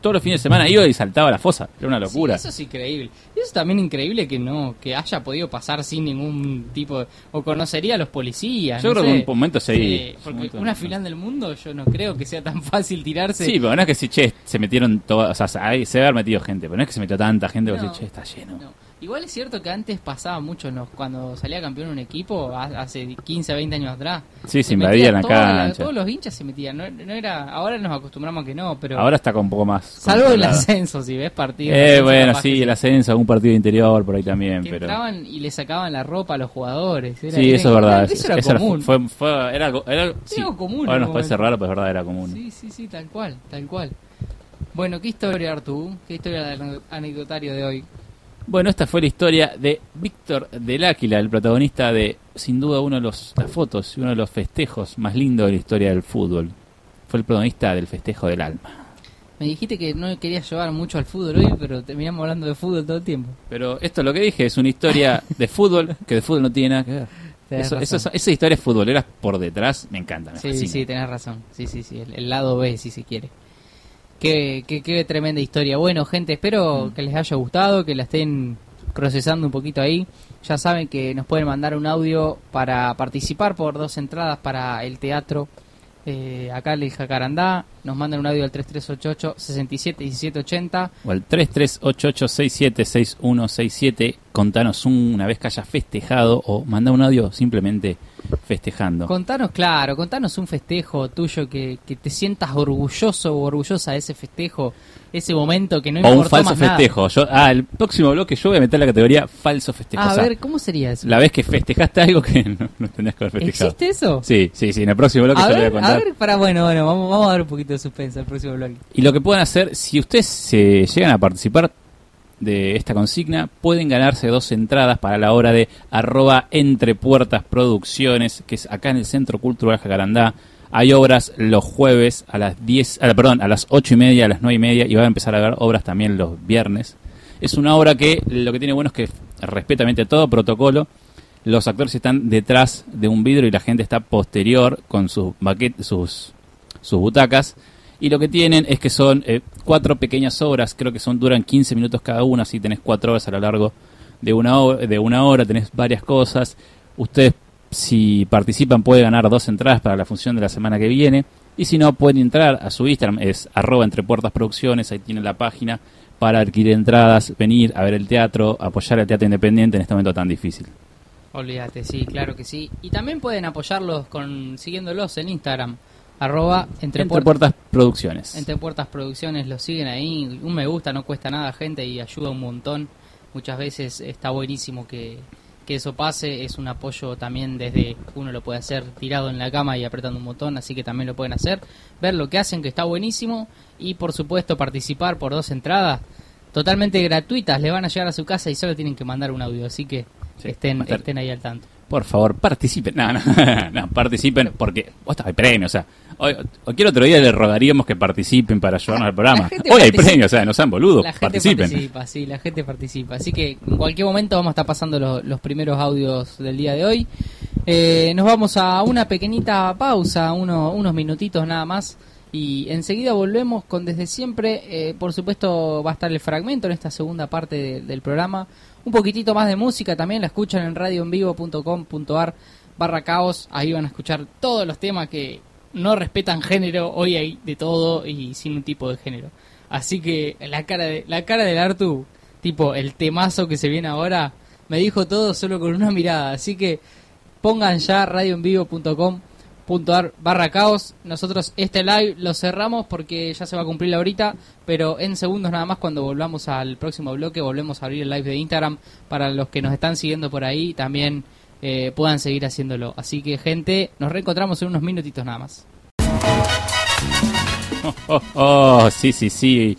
todos los fines de semana iba y saltaba a la fosa. Era una locura. Sí, eso es increíble. Y eso es también increíble que no, que haya podido pasar sin ningún tipo de- o conocería a los policías. Yo no creo sé. que un momento sí. Sí, Un porque momento- una final del mundo yo no creo que sea tan fácil tirarse. Sí, pero no es que si, che, se metieron todos, o sea, se debe haber metido gente, pero no es que se metió tanta gente, No. decís, che, está lleno. No. Igual es cierto que antes pasaba mucho los- cuando salía campeón un equipo, ha- hace 15, 20 años atrás. Sí, se invadían la cancha. todos los hinchas se metían. No, no era, ahora nos acostumbramos a que no, pero Ahora está con un poco más. salvo el ascenso, si ves partidos. Eh, bueno, sí, que el ascenso, algún partido de interior por ahí también, que pero... entraban y le sacaban la ropa a los jugadores. Era- Sí, era- eso es verdad. Eso era Eso era- común. fue, fue- era, algo- era- sí. algo común Ahora nos parece raro, pero es verdad, era común. Sí, sí, sí, tal cual, tal cual. Bueno, ¿qué historia, Artú? ¿Qué historia del anecdotario de hoy? Bueno, esta fue la historia de Víctor del Áquila, el protagonista de, sin duda, uno de los, las fotos y uno de los festejos más lindos de la historia del fútbol. Fue el protagonista del festejo del alma. Me dijiste que no querías llevar mucho al fútbol hoy, pero terminamos hablando de fútbol todo el tiempo. Pero esto es lo que dije, es una historia de fútbol que de fútbol no tiene nada que ver. Eso, eso- esas historias futboleras por detrás me encantan. Me Sí, sí, tenés razón. Sí, sí, sí, el, el lado B, si se quiere. Qué, qué, qué tremenda historia. Bueno, gente, espero Mm. que les haya gustado, que la estén procesando un poquito ahí. Ya saben que nos pueden mandar un audio para participar por dos entradas para el teatro. Eh, acá en el Jacarandá, nos mandan un audio al 3388 67 1780 O al 3388676167, contanos un- una vez que hayas festejado o manda un audio simplemente festejando. Contanos, claro, contanos un festejo tuyo que, que te sientas orgulloso o orgullosa de ese festejo, ese momento que no o un falso más festejo. Yo, ah, el próximo bloque yo voy a meter la categoría falso festejo. O a sea, ver, ¿cómo sería eso? la vez que festejaste algo que no, no tenías que haber festejado. ¿Existe eso? Sí, sí, sí, en el próximo bloque a, yo lo voy a ver, a contar. ver, para, bueno, bueno, vamos, vamos a dar un poquito de suspensa al próximo bloque. Y lo que pueden hacer, si ustedes se llegan a participar de esta consigna, pueden ganarse dos entradas para la hora de arroba entre puertas producciones, que es acá en el Centro Cultural Jacarandá. Hay obras los jueves a las 10, ah, perdón, a las 8 y media, a las 9 y media, y van a empezar a ver obras también los viernes. Es una obra que lo que tiene bueno es que respeta todo protocolo. Los actores están detrás de un vidrio y la gente está posterior con sus sus, sus butacas. Y lo que tienen es que son eh, cuatro pequeñas obras, creo que son duran 15 minutos cada una, así tenés cuatro horas a lo largo de una, ho- de una hora, tenés varias cosas. Ustedes, si participan, pueden ganar dos entradas para la función de la semana que viene. Y si no, pueden entrar a su Instagram, es arroba entre puertas producciones, ahí tienen la página para adquirir entradas, venir a ver el teatro, apoyar el teatro independiente en este momento tan difícil. Olvídate, sí, claro que sí. Y también pueden apoyarlos con siguiéndolos en Instagram, arroba entre, Entre, puertas, puertas producciones. entre puertas producciones, los siguen ahí. Un me gusta no cuesta nada, gente, y ayuda un montón. Muchas veces está buenísimo que, que eso pase. Es un apoyo también desde uno lo puede hacer tirado en la cama y apretando un botón, así que también lo pueden hacer. Ver lo que hacen, que está buenísimo. Y por supuesto, participar por dos entradas totalmente gratuitas. Le van a llegar a su casa y solo tienen que mandar un audio, así que Sí, estén, estén ahí al tanto. Por favor, participen. No, no, no, participen porque hasta hay premio. O sea, hoy, cualquier otro día les rogaríamos que participen para ayudarnos al programa. Hoy hay premio, o sea, no sean boludos. La gente Participen. participa, sí, la gente participa. Así que en cualquier momento vamos a estar pasando lo- los primeros audios del día de hoy. Eh, nos vamos a una pequeñita pausa, uno- unos minutitos nada más. Y enseguida volvemos con Desde Siempre. Eh, por supuesto va a estar el fragmento en esta segunda parte de- del programa. Un poquitito más de música también la escuchan en radioenvivo.com.ar barra caos. Ahí van a escuchar todos los temas que no respetan género. Hoy hay de todo y sin un tipo de género. Así que la cara de la cara del Artu, tipo el temazo que se viene ahora, me dijo todo solo con una mirada. Así que pongan ya radioenvivo.com.ar barra caos. Nosotros este live lo cerramos porque ya se va a cumplir la horita, pero en segundos nada más cuando volvamos al próximo bloque volvemos a abrir el live de Instagram para los que nos están siguiendo por ahí también eh, puedan seguir haciéndolo. Así que gente, nos reencontramos en unos minutitos nada más. Oh, oh, oh, sí, sí, sí.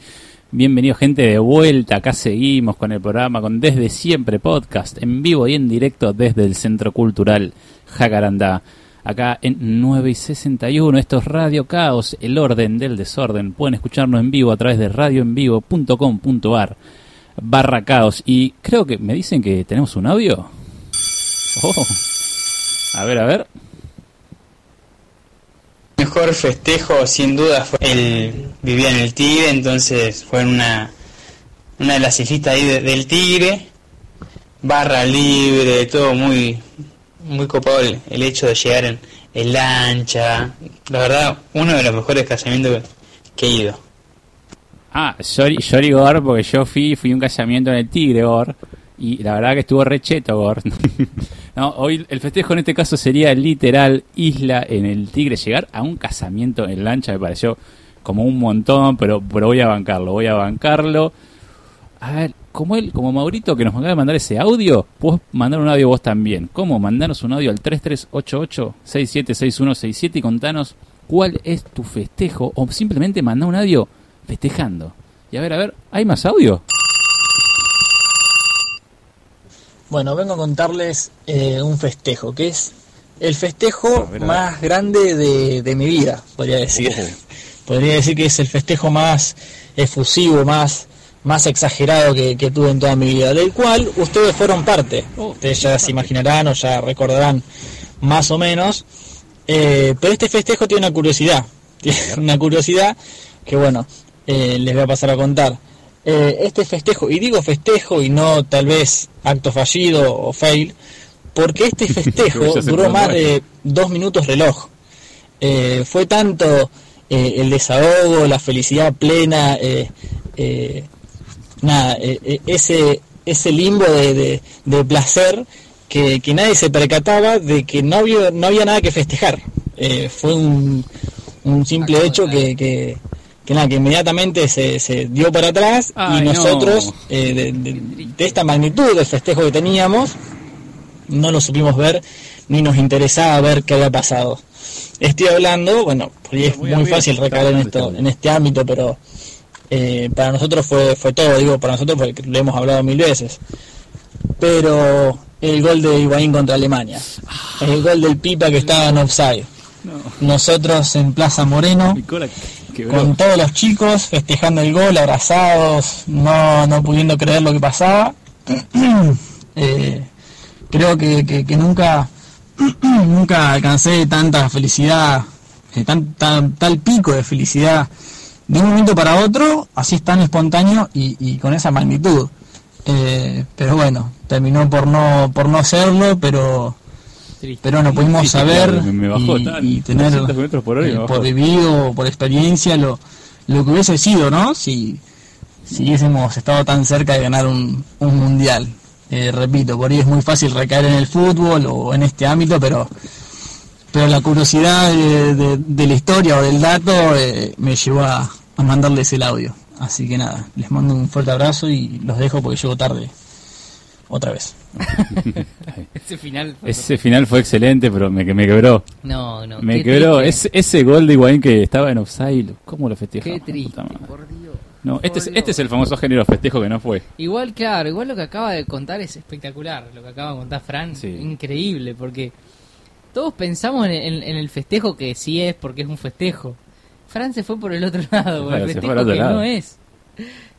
Bienvenido gente de vuelta. Acá seguimos con el programa con Desde Siempre Podcast, en vivo y en directo desde el Centro Cultural Jacarandá. Acá en 9 y 61, esto es Radio Caos, el orden del desorden. Pueden escucharnos en vivo a través de radioenvivo.com.ar barra caos. Y creo que me dicen que tenemos un audio. Oh. A ver, a ver. mejor festejo sin duda fue el vivía en el Tigre, entonces fue en una, una de las islitas ahí de- del Tigre, barra libre, todo muy, muy copado el, hecho de llegar en, en lancha. La verdad, uno de los mejores casamientos que he ido. Ah, sorry, sorry Gor, porque yo fui, fui un casamiento en el Tigre, Gor, y la verdad que estuvo recheto, Gor. no, hoy el festejo en este caso sería literal isla en el Tigre. Llegar a un casamiento en lancha me pareció como un montón, pero, pero voy a bancarlo, voy a bancarlo. A ver, como él, como Maurito que nos acaba de mandar ese audio, puedes mandar un audio vos también. ¿Cómo? Mandanos un audio al 3388-676167 y contanos cuál es tu festejo o simplemente manda un audio festejando. Y a ver, a ver, ¿hay más audio? Bueno, vengo a contarles eh, un festejo, que es el festejo más grande de, de mi vida, podría decir. Podría decir que es el festejo más efusivo, más, más exagerado que, que tuve en toda mi vida, del cual ustedes fueron parte. Ustedes ya se imaginarán o ya recordarán más o menos. Eh, pero este festejo tiene una curiosidad. Tiene una curiosidad que, bueno, eh, les voy a pasar a contar. Eh, este festejo, y digo festejo y no tal vez acto fallido o fail, porque este festejo duró más de dos minutos reloj. Fue tanto el desahogo, la felicidad plena, eh, nada, eh, eh, ese, ese limbo de, de- de placer que, que nadie se percataba de que no había, no había nada que festejar. Eh, fue un, un simple hecho que, que, que nada, que inmediatamente se, se dio para atrás Ay, y no. nosotros, eh, de, de- de esta magnitud del festejo que teníamos, no lo supimos ver ni nos interesaba ver qué había pasado. Estoy hablando, bueno, es Muy fácil recaer en, esto, en este ámbito, pero eh, para nosotros fue, fue todo, digo, para nosotros porque lo hemos hablado mil veces. Pero el gol de Higuaín contra Alemania, el gol del Pipa que estaba en offside, nosotros en Plaza Moreno, con todos los chicos festejando el gol, abrazados, no, no pudiendo creer lo que pasaba. Eh, creo que, que- que nunca, nunca alcancé tanta felicidad, eh, tan, tan- tal pico de felicidad de un momento para otro, así es tan espontáneo y, y con esa magnitud. Eh, pero bueno, terminó por no, por no hacerlo, pero Triste. pero no pudimos saber claro, me- me bajó y, tener 200 kilómetros por hora eh, por vivido, por experiencia, lo, lo que hubiese sido, ¿no? Si, si hubiésemos estado tan cerca de ganar un, un mundial. Eh, repito, por ahí es muy fácil recaer en el fútbol o en este ámbito, pero pero la curiosidad de, de- de la historia o del dato eh, me llevó a, a mandarles el audio. Así que nada, les mando un fuerte abrazo y los dejo porque llego tarde otra vez. Ese final. fue- Ese final fue excelente, pero me, me quebró. No, no. Me quebró. Ese, ese gol de Higuaín que estaba en offside, ¿cómo lo festejamos? Qué triste, por Dios. No, este es, este es el famoso género festejo que no fue. Igual, claro, igual lo que acaba de contar es espectacular. Lo que acaba de contar Fran, Sí. increíble, porque todos pensamos en, en- en el festejo que sí es, porque es un festejo. Fran se fue por el otro lado, Claro, el festejo que lado. no es.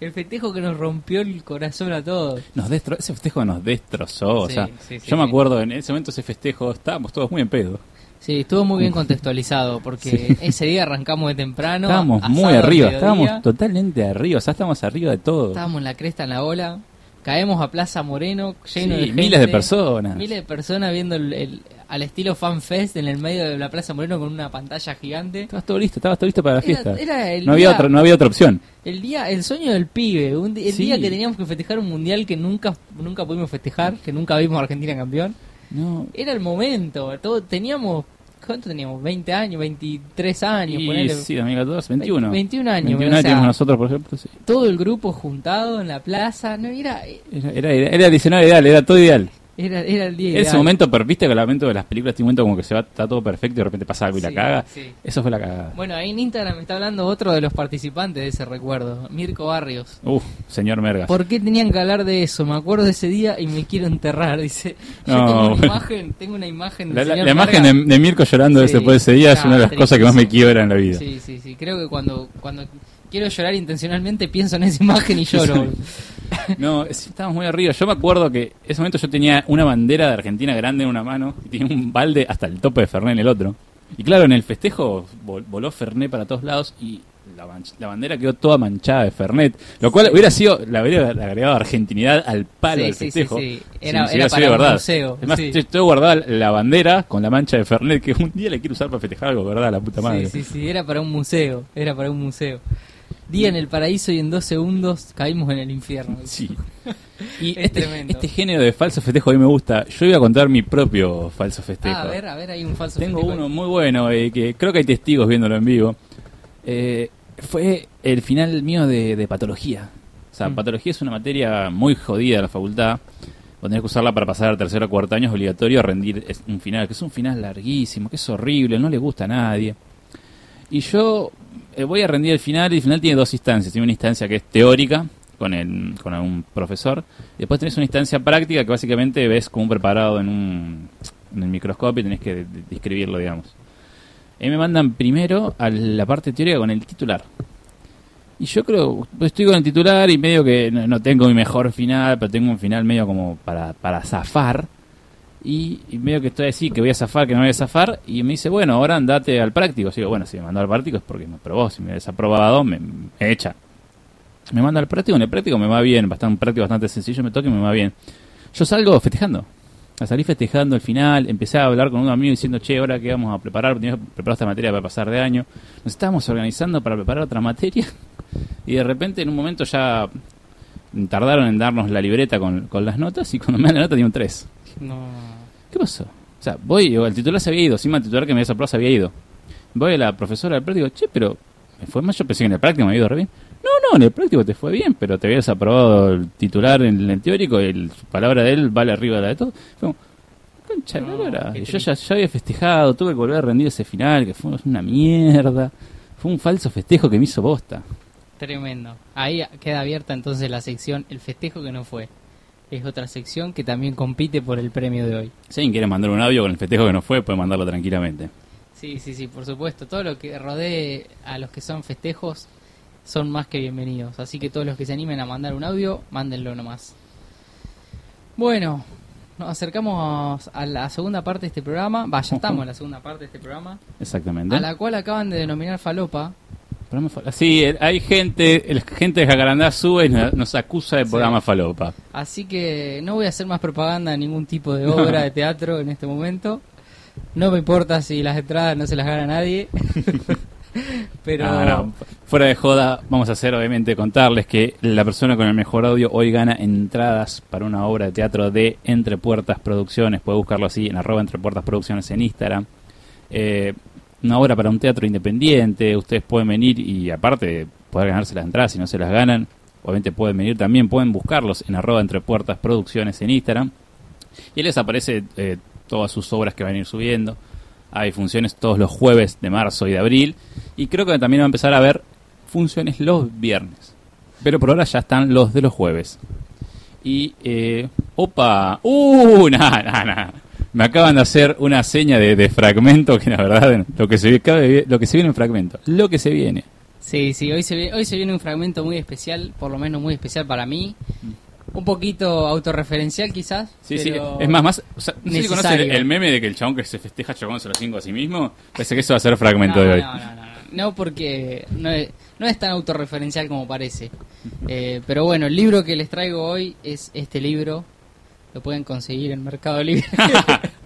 El festejo que nos rompió el corazón a todos. Nos destro ese festejo nos destrozó. o Sí, sea, sí, sí, yo me acuerdo en ese momento ese festejo, estábamos todos muy en pedo. Sí, estuvo muy bien contextualizado, porque ese día arrancamos de temprano. estábamos muy arriba, estábamos totalmente arriba, o sea, estábamos arriba de todo. Estábamos en la cresta en la ola. Caemos a Plaza Moreno, lleno Sí, de gente, miles de personas. Miles de personas viendo el, el- al estilo fan fest en el medio de la Plaza Moreno con una pantalla gigante. Estabas todo listo, estabas todo listo para la Era- fiesta. era el no había otra, no había otra opción. El día, el sueño del pibe, un el Sí. día que teníamos que festejar un mundial que nunca, nunca pudimos festejar, que nunca vimos a Argentina campeón. No, Era el momento, todo, teníamos, ¿cuánto teníamos? 20 años, 23 años, y ponele. sí, 2014, 21. 21 años, 21 o años sea, teníamos nosotros, por ejemplo. sí. todo el grupo juntado en la plaza, no era, Era, era, era el escenario ideal, era todo ideal. Era, era el día Ese ideal. momento, pero viste que el momento de las películas tiene un momento como que se va, está todo perfecto y de repente pasa algo y la caga. sí. Eso fue la cagada. Bueno, ahí en Instagram me está hablando otro de los participantes de ese recuerdo, Mirko Barrios. Uf, señor Mergas. ¿Por qué tenían que hablar de eso? Me acuerdo de ese día y me quiero enterrar, dice. Yo No, tengo una imagen, tengo una imagen del La, la- señor la imagen de, de Mirko llorando Sí, después de ese día es ah, una de las cosas que más me quiebra en la vida. Sí, sí, sí. Creo que cuando, cuando quiero llorar intencionalmente pienso en esa imagen y lloro. No, sí, estábamos muy arriba. Yo me acuerdo que ese momento yo tenía una bandera de Argentina grande en una mano y tenía un balde hasta el tope de Fernet en el otro. Y claro, en el festejo vol- voló Fernet para todos lados y la, la bandera quedó toda manchada de Fernet, lo cual hubiera sido, la habría agregado argentinidad al palo Sí, del sí, sí, festejo. sí. Era- si era hubiera para un museo, Además, sí. tengo guardada la bandera con la mancha de Fernet que un día le quiero usar para festejar algo, ¿verdad? La puta madre. Sí, sí, sí, era para un museo, era para un museo. Día en el paraíso y en dos segundos caímos en el infierno. Sí. Y Es este, tremendo. este género de falso festejo a mí me gusta. Yo iba a contar mi propio falso festejo. Ah, a ver, a ver, hay un falso Tengo festejo. uno muy bueno, eh, que creo que hay testigos viéndolo en vivo. Eh, fue el final mío de, de patología. O sea, Mm. patología es una materia muy jodida de la facultad. Vos tenés que usarla para pasar al tercer o cuarto año, es obligatorio rendir es un final, que es un final larguísimo, que es horrible, no le gusta a nadie. Y yo eh, voy a rendir el final, y el final tiene dos instancias. Tiene una instancia que es teórica, con, el, con un profesor, después tenés una instancia práctica que básicamente ves como un preparado en un, microscopio y tenés que de- de- describirlo, digamos. Y me mandan primero a la parte teórica con el titular. Y yo creo, estoy con el titular y medio que no, no tengo mi mejor final, pero tengo un final medio como para, para zafar. Y, y medio que estoy así, que voy a zafar, que no voy a zafar. Y me dice, bueno, ahora andate al práctico. Digo, bueno, si me mandó al práctico es porque me aprobó. Si me ha desaprobado, me, me echa. Me manda al práctico, en el práctico me va bien. Bastante, un práctico bastante sencillo, me toca y me va bien. Yo salgo festejando. A salir festejando el final, empecé a hablar con un amigo diciendo, che, ahora qué vamos a preparar, teníamos preparado esta materia para pasar de año. Nos estábamos organizando para preparar otra materia y de repente en un momento ya tardaron en darnos la libreta con, con las notas y cuando me dan la nota tenía un 3. No. ¿Qué pasó? O sea, voy, el titular se había ido, encima el titular que me desaprobó se había ido. Voy a la profesora del práctico, che, pero me fue mal, yo pensé que en el práctico me había ido re bien. No, no, en el práctico te fue bien, pero te habías aprobado el titular en el teórico y el, su palabra de él vale arriba de la de todo. Fue como, concha No, yo ya había festejado, tuve que volver a rendir ese final, que fue una mierda. Fue un falso festejo que me hizo bosta. Tremendo. Ahí queda abierta entonces la sección El festejo que no fue. Es otra sección que también compite por el premio de hoy. Si alguien quiere mandar un audio con el festejo que no fue, puede mandarlo tranquilamente. Sí, sí, sí, por supuesto. Todo lo que rodee a los que son festejos son más que bienvenidos. Así que todos los que se animen a mandar un audio, mándenlo nomás. Bueno, nos acercamos a la segunda parte de este programa. Va, ya estamos en la segunda parte de este programa. Exactamente. A la cual acaban de denominar falopa. Programa Sí, el- hay gente, el gente de Jacarandá sube y nos, acusa de Sí. programa falopa. Así que no voy a hacer más propaganda de ningún tipo de obra de teatro en este momento. No me importa si las entradas no se las gana nadie. Pero Ah, no, fuera de joda, vamos a hacer obviamente contarles que la persona con el mejor audio hoy gana entradas para una obra de teatro de Entre Puertas Producciones. Puede buscarlo así en arroba Entre Puertas Producciones en Instagram. Eh, una obra para un teatro independiente. Ustedes pueden venir y aparte de poder ganarse las entradas si no se las ganan, obviamente pueden venir también. Pueden buscarlos en arroba Entre Puertas Producciones en Instagram. Y les aparece eh, todas sus obras que van a ir subiendo. Hay funciones todos los jueves de marzo y de abril. Y creo que también va a empezar a haber funciones los viernes. Pero por ahora ya están los de los jueves. Y, eh, opa, uh. Me acaban de hacer una seña de, de fragmento que la verdad, lo que, se, cabe- lo que se viene en fragmento, lo que se viene. Sí, sí, hoy se, viene, hoy se viene un fragmento muy especial, por lo menos muy especial para mí. Un poquito autorreferencial quizás. Sí, pero sí, es más, más, o sea, no sé si conoces el, meme de que el chabón que se festeja chocándose los cinco a sí mismo. Parece que eso va a ser fragmento no, de hoy. No, no, no, no. No, porque no es, no es tan autorreferencial como parece. Eh, pero bueno, el libro que les traigo hoy es este libro. Lo pueden conseguir en Mercado Libre.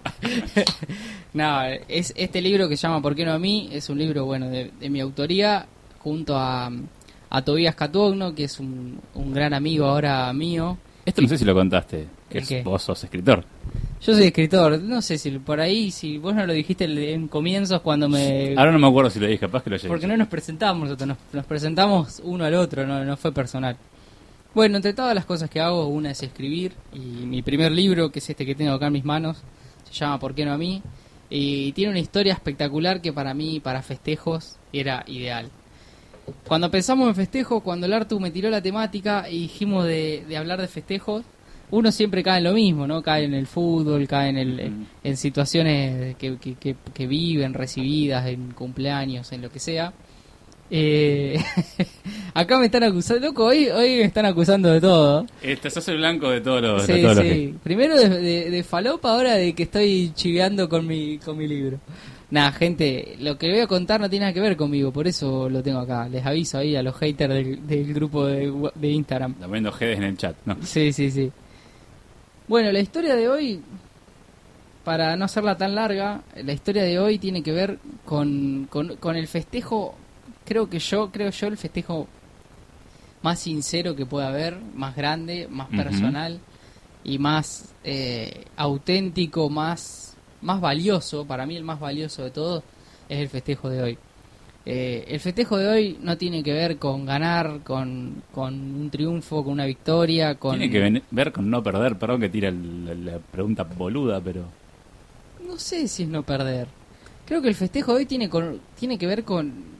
no, es este libro que se llama ¿Por qué no a mí? Es un libro, bueno, de, de mi autoría, junto a, a Tobías Catuogno, que es un, un gran amigo ahora mío. Esto no sé si lo contaste, que ¿El es- vos sos escritor. Yo soy escritor, no sé si por ahí, si vos no lo dijiste en comienzos cuando me... Ahora no me acuerdo si lo dije, capaz que lo llegué. Porque no nos presentamos nosotros, nos, nos presentamos uno al otro, no, no fue personal. Bueno, entre todas las cosas que hago, una es escribir. Y mi primer libro, que es este que tengo acá en mis manos, se llama ¿Por qué no a mí? Y tiene una historia espectacular que para mí, para festejos, era ideal. Cuando pensamos en festejos, cuando el Artu me tiró la temática y dijimos de, de hablar de festejos, uno siempre cae en lo mismo, ¿no? Cae en el fútbol, cae en, el, en, en situaciones que, que, que- que viven, recibidas, en cumpleaños, en lo que sea. Eh, acá me están acusando, loco, hoy, hoy me están acusando de todo. Este, sos el blanco de todos los... de Sí, todos los sí. que- Primero de, de- de falopa, ahora de que estoy chiveando con mi, con mi libro. Nada, gente, lo que voy a contar no tiene nada que ver conmigo, por eso lo tengo acá. Les aviso ahí a los haters del, del grupo de, de Instagram. Poniendo Jedes en el chat, ¿no? Sí, sí, sí. Bueno, la historia de hoy, para no hacerla tan larga, la historia de hoy tiene que ver con, con, con el festejo, creo que yo, creo yo, el festejo más sincero que pueda haber, más grande, más personal y más eh, auténtico, más, más valioso, para mí el más valioso de todos, es el festejo de hoy. Eh, el festejo de hoy no tiene que ver con ganar, con, con un triunfo, con una victoria, con... Tiene que ver con no perder, perdón que tira el- la, pregunta boluda, pero... No sé si es no perder. Creo que el festejo de hoy tiene, con, tiene que ver con,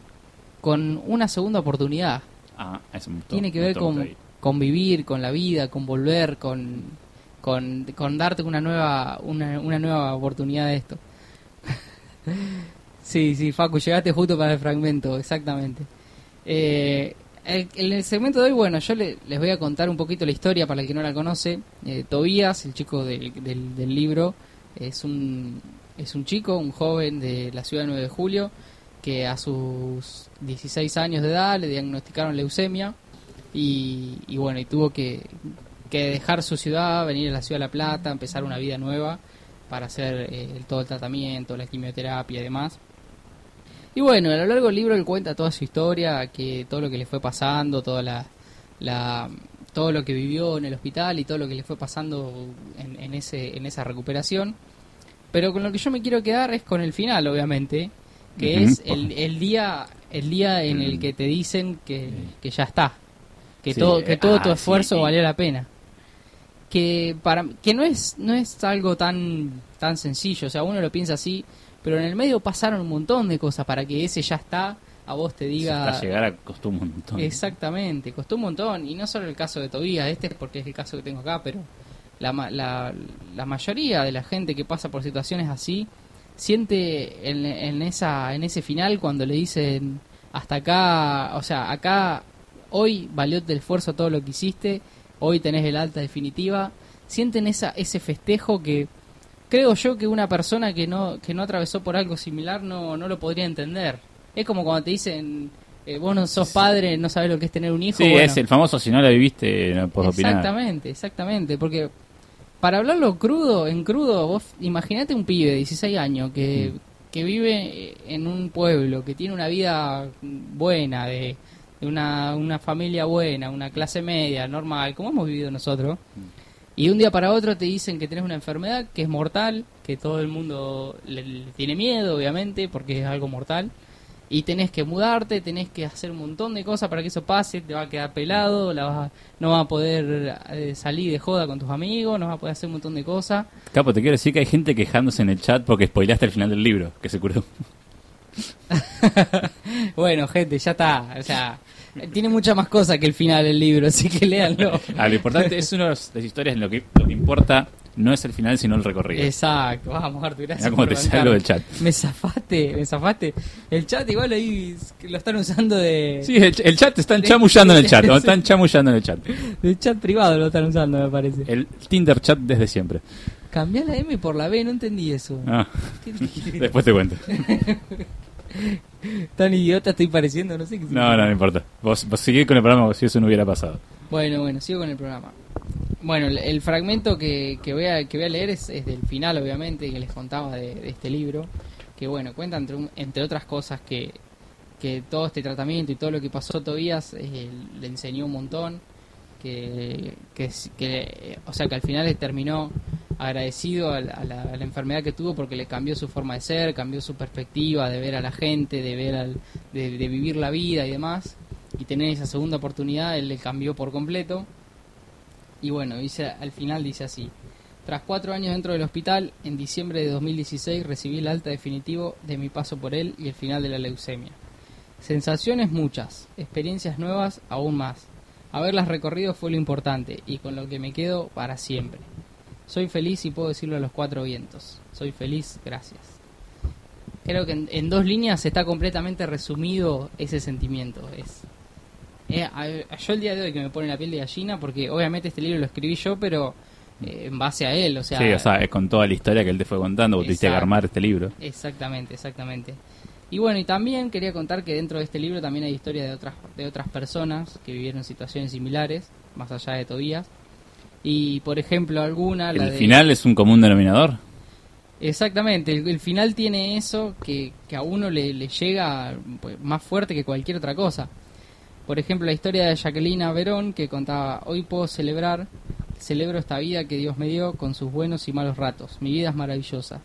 con una segunda oportunidad. Ah, eso me gustó, tiene que ver con, ahí. con vivir, con la vida, con volver, con, con, con darte una nueva, una, una nueva oportunidad de esto. sí, sí, Facu, llegaste justo para el fragmento, exactamente. Eh, el- en el segmento de hoy, bueno, yo le- les voy a contar un poquito la historia para el que no la conoce. Eh, Tobías, el chico del, del, del libro, es un, es un chico, un joven de la ciudad de 9 de julio, que a sus 16 años de edad le diagnosticaron leucemia y, bueno, y tuvo que, que dejar su ciudad, venir a la ciudad de La Plata, empezar una vida nueva para hacer eh, todo el tratamiento, la quimioterapia y demás. Y bueno, a lo largo del libro él cuenta toda su historia, que todo lo que le fue pasando, toda la, la- todo lo que vivió en el hospital y todo lo que le fue pasando en, en ese, en esa recuperación. Pero con lo que yo me quiero quedar es con el final, obviamente, que es el, el día el día en el que te dicen que, que ya está, que Sí, todo que todo ah, tu esfuerzo sí. valió la pena. Que para que no es no es algo tan tan sencillo, o sea, uno lo piensa así, pero en el medio pasaron un montón de cosas para que ese ya está a vos te diga llegar a costó un montón. Exactamente, costó un montón. Y no solo el caso de Tobías, este es porque es el caso que tengo acá, pero la, la, la mayoría de la gente que pasa por situaciones así siente en, en, esa, en ese final cuando le dicen hasta acá, o sea, acá hoy valió el esfuerzo todo lo que hiciste, hoy tenés el alta definitiva, sienten esa, ese festejo que creo yo que una persona que no, que no atravesó por algo similar no, no lo podría entender. Es como cuando te dicen, eh, vos no sos padre, no sabes lo que es tener un hijo. Sí, bueno. es el famoso si no la viviste, no puedes opinar. Exactamente, exactamente, porque para hablarlo crudo, en crudo, vos imaginate un pibe de 16 años que, que vive en un pueblo, que tiene una vida buena, de, de una, una familia buena, una clase media, normal, como hemos vivido nosotros, y de un día para otro te dicen que tenés una enfermedad que es mortal, que todo el mundo le, le tiene miedo, obviamente, porque es algo mortal. Y tenés que mudarte, tenés que hacer un montón de cosas para que eso pase, te va a quedar pelado, la vas a- no vas a poder eh, salir de joda con tus amigos, no vas a poder hacer un montón de cosas. Capo, te quiero decir que hay gente quejándose en el chat porque spoileaste el final del libro, que se curó. bueno, gente, ya está, o sea, tiene muchas más cosas que el final del libro, así que léanlo. Ah, lo importante es una de las historias en lo que, lo que importa no es el final, sino el recorrido. Exacto, vamos, Artur, gracias. Por te bancarme. salgo del chat. Me zafaste, me zafaste. El chat igual ahí lo están usando de, Sí, el, el chat, están chamullando en el chat, están chamullando en el chat. de chat privado, lo están usando, me parece. El Tinder chat desde siempre. Cambiá la M por la B, no entendí eso. Ah, ¿Qué- qué- después te cuento. Tan idiota estoy pareciendo, no sé qué No, no, no importa. Vos, vos seguís con el programa como si eso no hubiera pasado. Bueno, bueno, sigo con el programa. Bueno, el, fragmento que, que, voy a, que voy a leer es, es del final, obviamente, que les contaba de, de este libro. Que bueno, cuenta entre, un- entre otras cosas que, que todo este tratamiento y todo lo que pasó Tobías eh, le enseñó un montón. Que, que, que, o sea, que al final le terminó agradecido a la, a a enfermedad que tuvo porque le cambió su forma de ser, cambió su perspectiva de ver a la gente, de ver al, de vivir la vida y demás y tener esa segunda oportunidad, él le cambió por completo. Y bueno, dice, al final dice así. Tras cuatro años dentro del hospital, en diciembre de 2016 recibí el alta definitivo de mi paso por él y el final de la leucemia. Sensaciones muchas, experiencias nuevas aún más. Haberlas recorrido fue lo importante y con lo que me quedo para siempre. Soy feliz y puedo decirlo a los cuatro vientos. Soy feliz, gracias. Creo que en, en dos líneas está completamente resumido ese sentimiento. Es, eh, a- a- yo el día de hoy que me pone la piel de gallina, porque obviamente este libro lo escribí yo, pero eh, en base a él, o sea, sí, o sea, es con toda la historia que él te fue contando, vos tuviste que armar este libro. Exactamente, exactamente. Y bueno, y también quería contar que dentro de este libro también hay historia de otras de otras personas que vivieron situaciones similares, más allá de Tobías. Y por ejemplo, alguna la ¿El de- final es un común denominador? Exactamente, el, el final tiene eso que, que a uno le, le llega pues, más fuerte que cualquier otra cosa. Por ejemplo, la historia de Jacqueline Verón que contaba, hoy puedo celebrar, celebro esta vida que Dios me dio con sus buenos y malos ratos. Mi vida es maravillosa.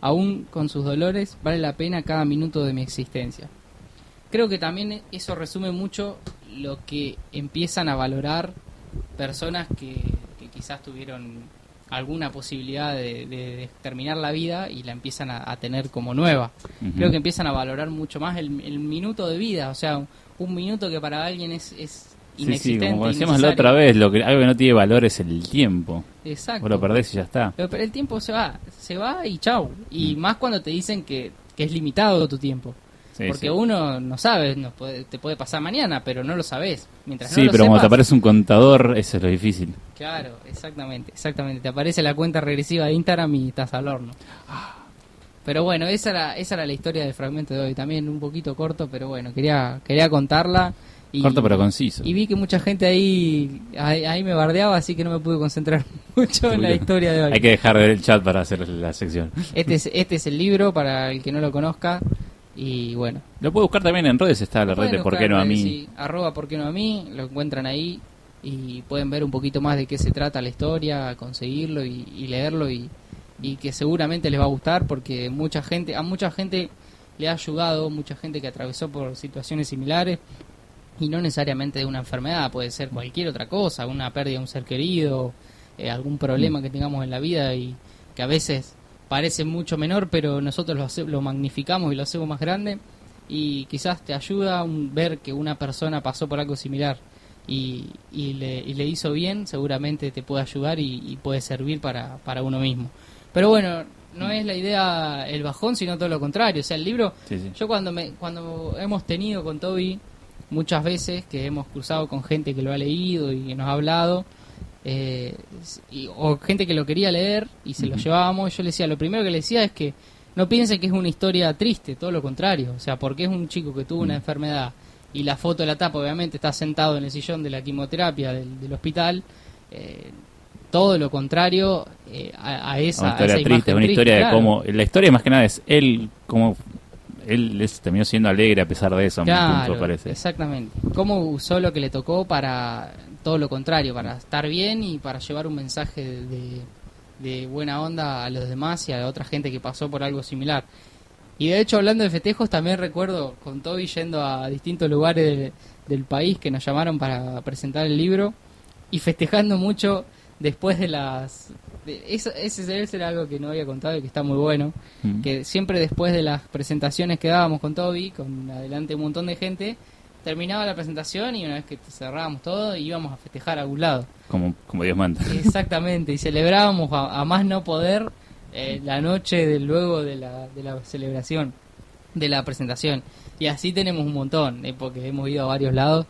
Aún con sus dolores, vale la pena cada minuto de mi existencia. Creo que también eso resume mucho lo que empiezan a valorar personas que, que quizás tuvieron alguna posibilidad de, de- de terminar la vida y la empiezan a, a tener como nueva. Creo que empiezan a valorar mucho más el, el minuto de vida, o sea, un minuto que para alguien es, es Sí, sí, inexistente. como decíamos la otra vez, lo que, algo que no tiene valor es el tiempo. Exacto. Vos lo perdés y ya está. Pero, pero el tiempo se va, se va y chau. Y más cuando te dicen que, que es limitado tu tiempo. Sí, Porque sí. uno no sabe, no puede- te puede pasar mañana, pero no lo sabes. Mientras Sí, no lo pero cuando te sepas- aparece un contador, eso es lo difícil. Claro, exactamente, exactamente. Te aparece la cuenta regresiva de Instagram y estás al horno. Pero bueno, esa era, esa era la historia del fragmento de hoy. También un poquito corto, pero bueno, quería, quería contarla. Y, Corto pero conciso. Y vi que mucha gente ahí, ahí, ahí me bardeaba, así que no me pude concentrar mucho en la historia de hoy. Hay que dejar el chat para hacer la sección. Este, es, este es el libro para el que no lo conozca. Y bueno, Lo puedo buscar también en redes, está la red de por qué no a mí. sí, arroba por qué no a mí, lo encuentran ahí y pueden ver un poquito más de qué se trata la historia, conseguirlo y, y leerlo y, y que seguramente les va a gustar porque mucha gente, a mucha gente le ha ayudado, mucha gente que atravesó por situaciones similares y no necesariamente de una enfermedad, puede ser cualquier otra cosa, una pérdida de un ser querido, eh, algún problema que tengamos en la vida y que a veces parece mucho menor, pero nosotros lo, hace- lo magnificamos y lo hacemos más grande y quizás te ayuda un- ver que una persona pasó por algo similar y, y le, y le hizo bien, seguramente te puede ayudar y, y puede servir para, para uno mismo. Pero bueno, no es la idea el bajón, sino todo lo contrario. O sea, el libro, Sí, sí. yo cuando, me, cuando hemos tenido con Toby muchas veces que hemos cruzado con gente que lo ha leído y que nos ha hablado, eh, y- o gente que lo quería leer y se lo llevábamos, yo le decía, lo primero que le decía es que no piense que es una historia triste, todo lo contrario, o sea, porque es un chico que tuvo una enfermedad y la foto de la tapa obviamente está sentado en el sillón de la quimioterapia del, del hospital, eh, todo lo contrario eh, a, a esa, una a historia esa triste, imagen una historia claro. de cómo. La historia más que nada es él, cómo. Él es- terminó siendo alegre a pesar de eso, a mi Claro, punto, parece. exactamente. Cómo usó lo que le tocó para todo lo contrario, para estar bien y para llevar un mensaje de, buena onda a los demás y a la otra gente que pasó por algo similar. Y de hecho, hablando de festejos, también recuerdo con Toby yendo a distintos lugares de- del país que nos llamaron para presentar el libro y festejando mucho después de las... de- eso, ese, era algo que no había contado y que está muy bueno Mm. que siempre después de las presentaciones que dábamos con Toby, con adelante un montón de gente, terminaba la presentación y una vez que cerrábamos todo íbamos a festejar a algún lado. Como, como Dios manda. Exactamente, y celebrábamos a, a más no poder eh, la noche del luego de la, de la celebración, de la presentación. Y así tenemos un montón, eh, porque hemos ido a varios lados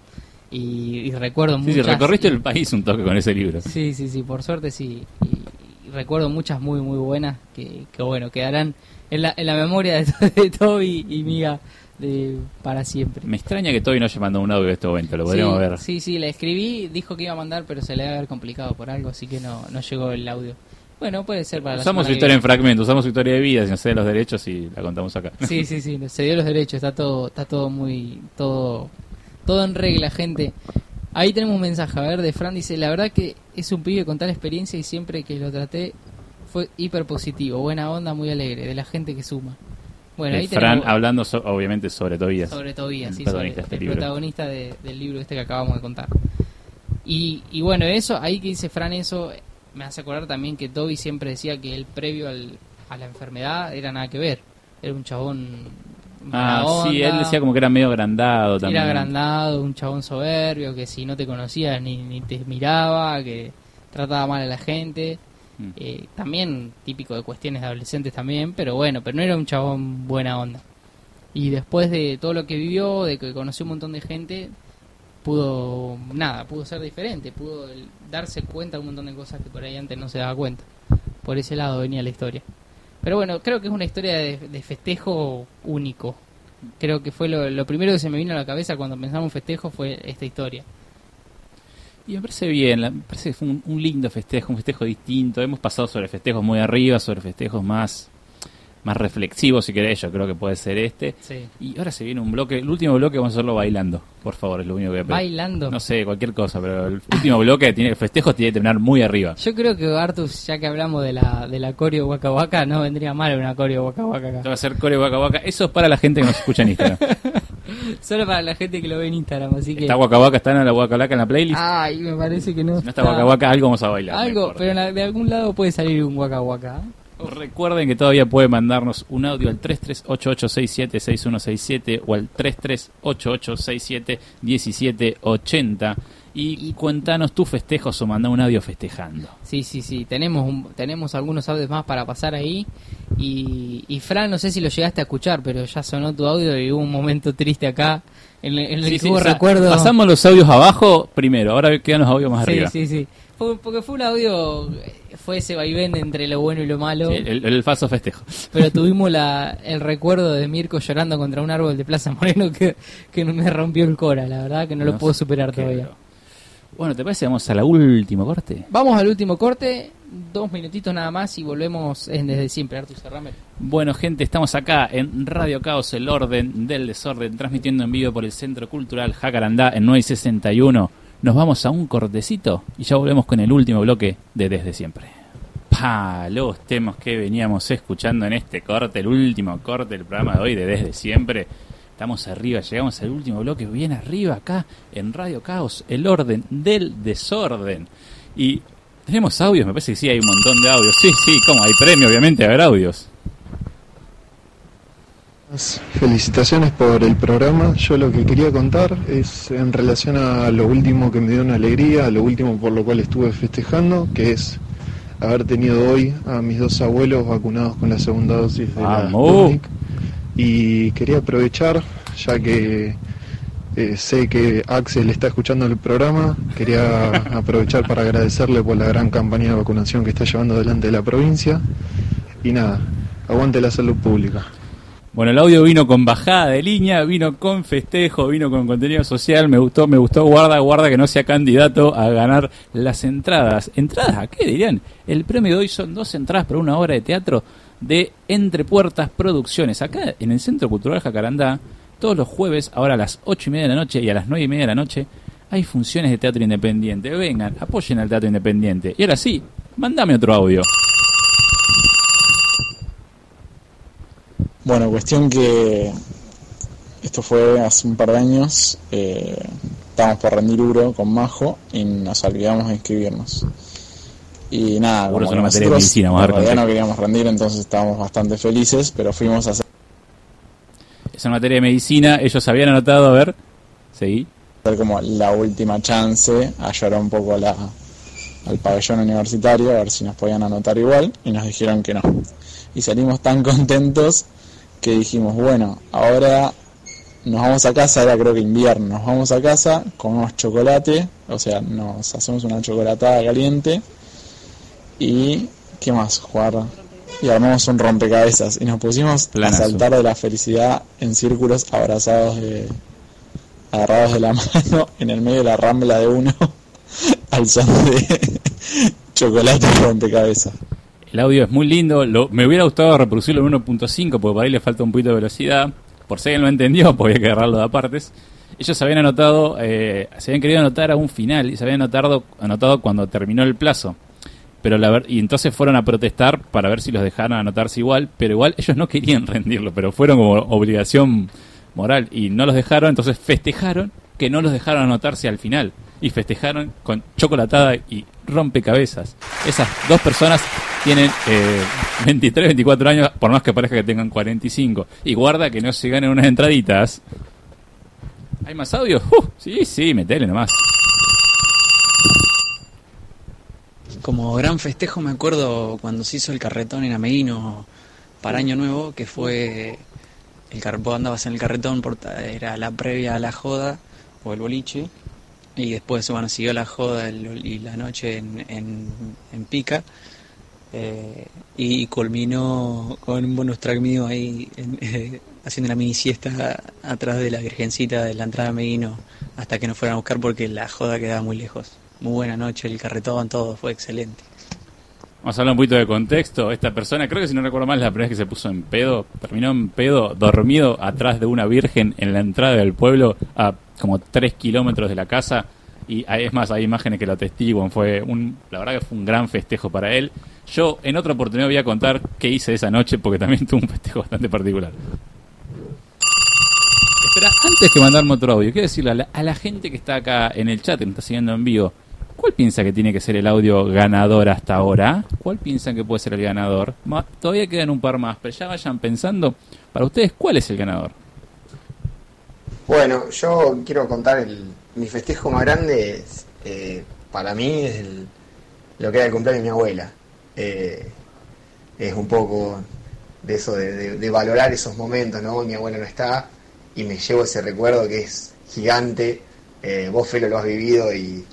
y, y recuerdo Sí, sí, muchas... recorriste el país un toque con ese libro. Sí, sí, sí, por suerte sí. Y, y recuerdo muchas muy, muy buenas que, que bueno, quedarán en la, en la memoria de, de Toby y Miga de, para siempre. Me extraña que todavía no haya mandado un audio de este momento, lo podríamos sí, ver. Sí, sí, le escribí, dijo que iba a mandar, pero se le debe haber complicado por algo, así que no, no llegó el audio. Bueno, puede ser para la Usamos su historia en viene. fragmento, usamos su historia de vida, si no sé los derechos y la contamos acá. Sí, sí, sí, se dio los derechos, está todo, está todo muy, todo, todo en regla, gente. Ahí tenemos un mensaje, a ver, de Fran dice, la verdad que es un pibe con tal experiencia y siempre que lo traté fue hiper positivo, buena onda, muy alegre, de la gente que suma. Bueno, Eh, ahí Fran tenemos hablando so- obviamente sobre Tobías. sobre Tobías, sí, sobre protagonista de este el libro. protagonista de- del libro este que acabamos de contar. Y, y bueno, eso, ahí que dice Fran eso, me hace acordar también que Toby siempre decía que él previo al- a la enfermedad era nada que ver. Era un chabón... Ah, sí, él decía como que era medio agrandado también. Era agrandado, un chabón soberbio, que si no te conocía ni, ni te miraba, que trataba mal a la gente. Mm. Eh, también típico de cuestiones de adolescentes también, pero bueno, pero no era un chabón buena onda. Y después de todo lo que vivió, de que conoció un montón de gente, pudo, nada, pudo ser diferente, pudo darse cuenta de un montón de cosas que por ahí antes no se daba cuenta. Por ese lado venía la historia. Pero bueno, creo que es una historia de, festejo único. Creo que fue lo, primero que se me vino a la cabeza cuando pensamos en festejo fue esta historia. Y me parece bien, me parece que fue un lindo festejo, un festejo distinto. Hemos pasado sobre festejos muy arriba, sobre festejos más, más reflexivos, si querés, yo creo que puede ser este. Sí. Y ahora se viene un bloque, el último bloque vamos a hacerlo bailando, por favor, es lo único que. Bailando. No sé, cualquier cosa, pero el último bloque, tiene, el festejo tiene que terminar muy arriba. Yo creo que Artus, ya que hablamos de la, de la coreo Waka Waka, no vendría mal una coreo Waka Waka acá. va a ser core Waka Waka. Eso es para la gente que nos escucha en Instagram. Solo para la gente que lo ve en Instagram, así que... Está Waka Waka, está en la Waka Waka en la playlist. Ay, me parece que no. si no está Waka Waka, algo vamos a bailar. Algo, pero de algún lado puede salir un Waka Waka. Recuerden que todavía pueden mandarnos un audio al 3388676167 o al 3388671780 y, cuéntanos tus festejos o manda un audio festejando. Sí, sí, sí. Tenemos un- tenemos algunos audios más para pasar ahí. Y, y Fran, no sé si lo llegaste a escuchar, pero ya sonó tu audio y hubo un momento triste acá. En, el- en el Sí, que sí, hubo o sea, recuerdo. Pasamos los audios abajo primero, ahora quedan los audios más Sí, arriba. sí, sí. Fue- porque fue un audio. Fue ese vaivén entre lo bueno y lo malo. Sí, el, el falso festejo. Pero tuvimos la, el recuerdo de Mirko llorando contra un árbol de Plaza Moreno que, que me rompió el cora, la verdad que no, lo puedo superar todavía. Bueno, ¿te parece? Vamos a la última corte. Vamos al último corte, dos minutitos nada más y volvemos en desde siempre, Artur Cerrame. Bueno, gente, estamos acá en Radio Caos, el orden del desorden, transmitiendo en vivo por el Centro Cultural Jacarandá en 961. Nos vamos a un cortecito y ya volvemos con el último bloque de Desde Siempre. Pa, los temas que veníamos escuchando en este corte, el último corte del programa de hoy de Desde Siempre. Estamos arriba, llegamos al último bloque, bien arriba acá en Radio Caos, el orden del desorden. Y tenemos audios, me parece que sí, hay un montón de audios. Sí, sí, como hay premio, obviamente, a haber audios. Felicitaciones por el programa. Yo lo que quería contar es en relación a lo último que me dio una alegría, a lo último por lo cual estuve festejando, que es haber tenido hoy a mis dos abuelos vacunados con la segunda dosis de la. Sputnik. Y quería aprovechar, ya que eh, sé que Axel está escuchando el programa, quería aprovechar para agradecerle por la gran campaña de vacunación que está llevando adelante la provincia. Y nada, aguante la salud pública. Bueno, el audio vino con bajada de línea, vino con festejo, vino con contenido social, me gustó, me gustó, guarda, guarda que no sea candidato a ganar las entradas. ¿Entradas a qué dirían? El premio de hoy son dos entradas para una obra de teatro de Entre Puertas Producciones. Acá en el Centro Cultural Jacarandá, todos los jueves, ahora a las ocho y media de la noche y a las nueve y media de la noche, hay funciones de teatro independiente. Vengan, apoyen al teatro independiente. Y ahora sí, mándame otro audio. Bueno, cuestión que esto fue hace un par de años, eh, estábamos por rendir Uro con Majo y nos olvidamos de inscribirnos. Y nada, como que nosotros medicina, vamos a en dar realidad no queríamos rendir, entonces estábamos bastante felices, pero fuimos a hacer Es en materia de medicina, ellos habían anotado, a ver, seguí. como la última chance, a llorar un poco la, al pabellón universitario, a ver si nos podían anotar igual, y nos dijeron que no. Y salimos tan contentos que dijimos, bueno, ahora nos vamos a casa, era creo que invierno, nos vamos a casa, comemos chocolate, o sea, nos hacemos una chocolatada caliente y ¿qué más? Jugar y armamos un rompecabezas y nos pusimos Planazo. a saltar de la felicidad en círculos abrazados de agarrados de la mano en el medio de la rambla de uno al son de chocolate y rompecabezas. El audio es muy lindo, lo- me hubiera gustado reproducirlo en 1.5 porque por ahí le falta un poquito de velocidad. Por si alguien lo entendió, que agarrarlo de apartes. Ellos habían anotado, eh, se habían querido anotar a un final y se habían anotado, anotado cuando terminó el plazo. Pero la y entonces fueron a protestar para ver si los dejaron anotarse igual, pero igual ellos no querían rendirlo, pero fueron como obligación moral y no los dejaron, entonces festejaron que no los dejaron anotarse al final y festejaron con chocolatada y rompecabezas. Esas dos personas tienen eh, 23, 24 años, por más que parezca que tengan 45. Y guarda que no se ganen unas entraditas. ¿Hay más audio? Uh, sí, sí, metele nomás. Como gran festejo me acuerdo cuando se hizo el carretón en Ameguino para Año Nuevo, que fue el car vos andabas en el carretón, era la previa a la joda o el boliche, Y después, bueno, siguió la joda y la noche en, en, en Pica. eh, y culminó con un bonus track mío ahí en- eh, haciendo una mini siesta atrás de la virgencita de la entrada de Meguino hasta que nos fueran a buscar porque la joda quedaba muy lejos. Muy buena noche, el carretón, todo fue excelente. Vamos a hablar un poquito de contexto. Esta persona, creo que si no recuerdo mal, la primera vez que se puso en pedo, terminó en pedo, dormido atrás de una virgen en la entrada del pueblo, a como 3 kilómetros de la casa. Y es más, hay imágenes que lo atestiguan. Fue un, la verdad que fue un gran festejo para él. Yo en otra oportunidad voy a contar qué hice esa noche porque también tuve un festejo bastante particular. Espera, antes que mandarme otro audio, quiero decirle a la, a la gente que está acá en el chat, que nos está siguiendo en vivo, ¿cuál piensa que tiene que ser el audio ganador hasta ahora? ¿Cuál piensan que puede ser el ganador? Todavía quedan un par más, pero ya vayan pensando, para ustedes, ¿cuál es el ganador? Bueno, yo quiero contar el, mi festejo más grande, eh, para mí es lo que era el cumpleaños de mi abuela. Eh, es un poco de eso, de valorar esos momentos, ¿no? Mi abuela no está y me llevo ese recuerdo que es gigante. Eh, vos, Felo, lo has vivido y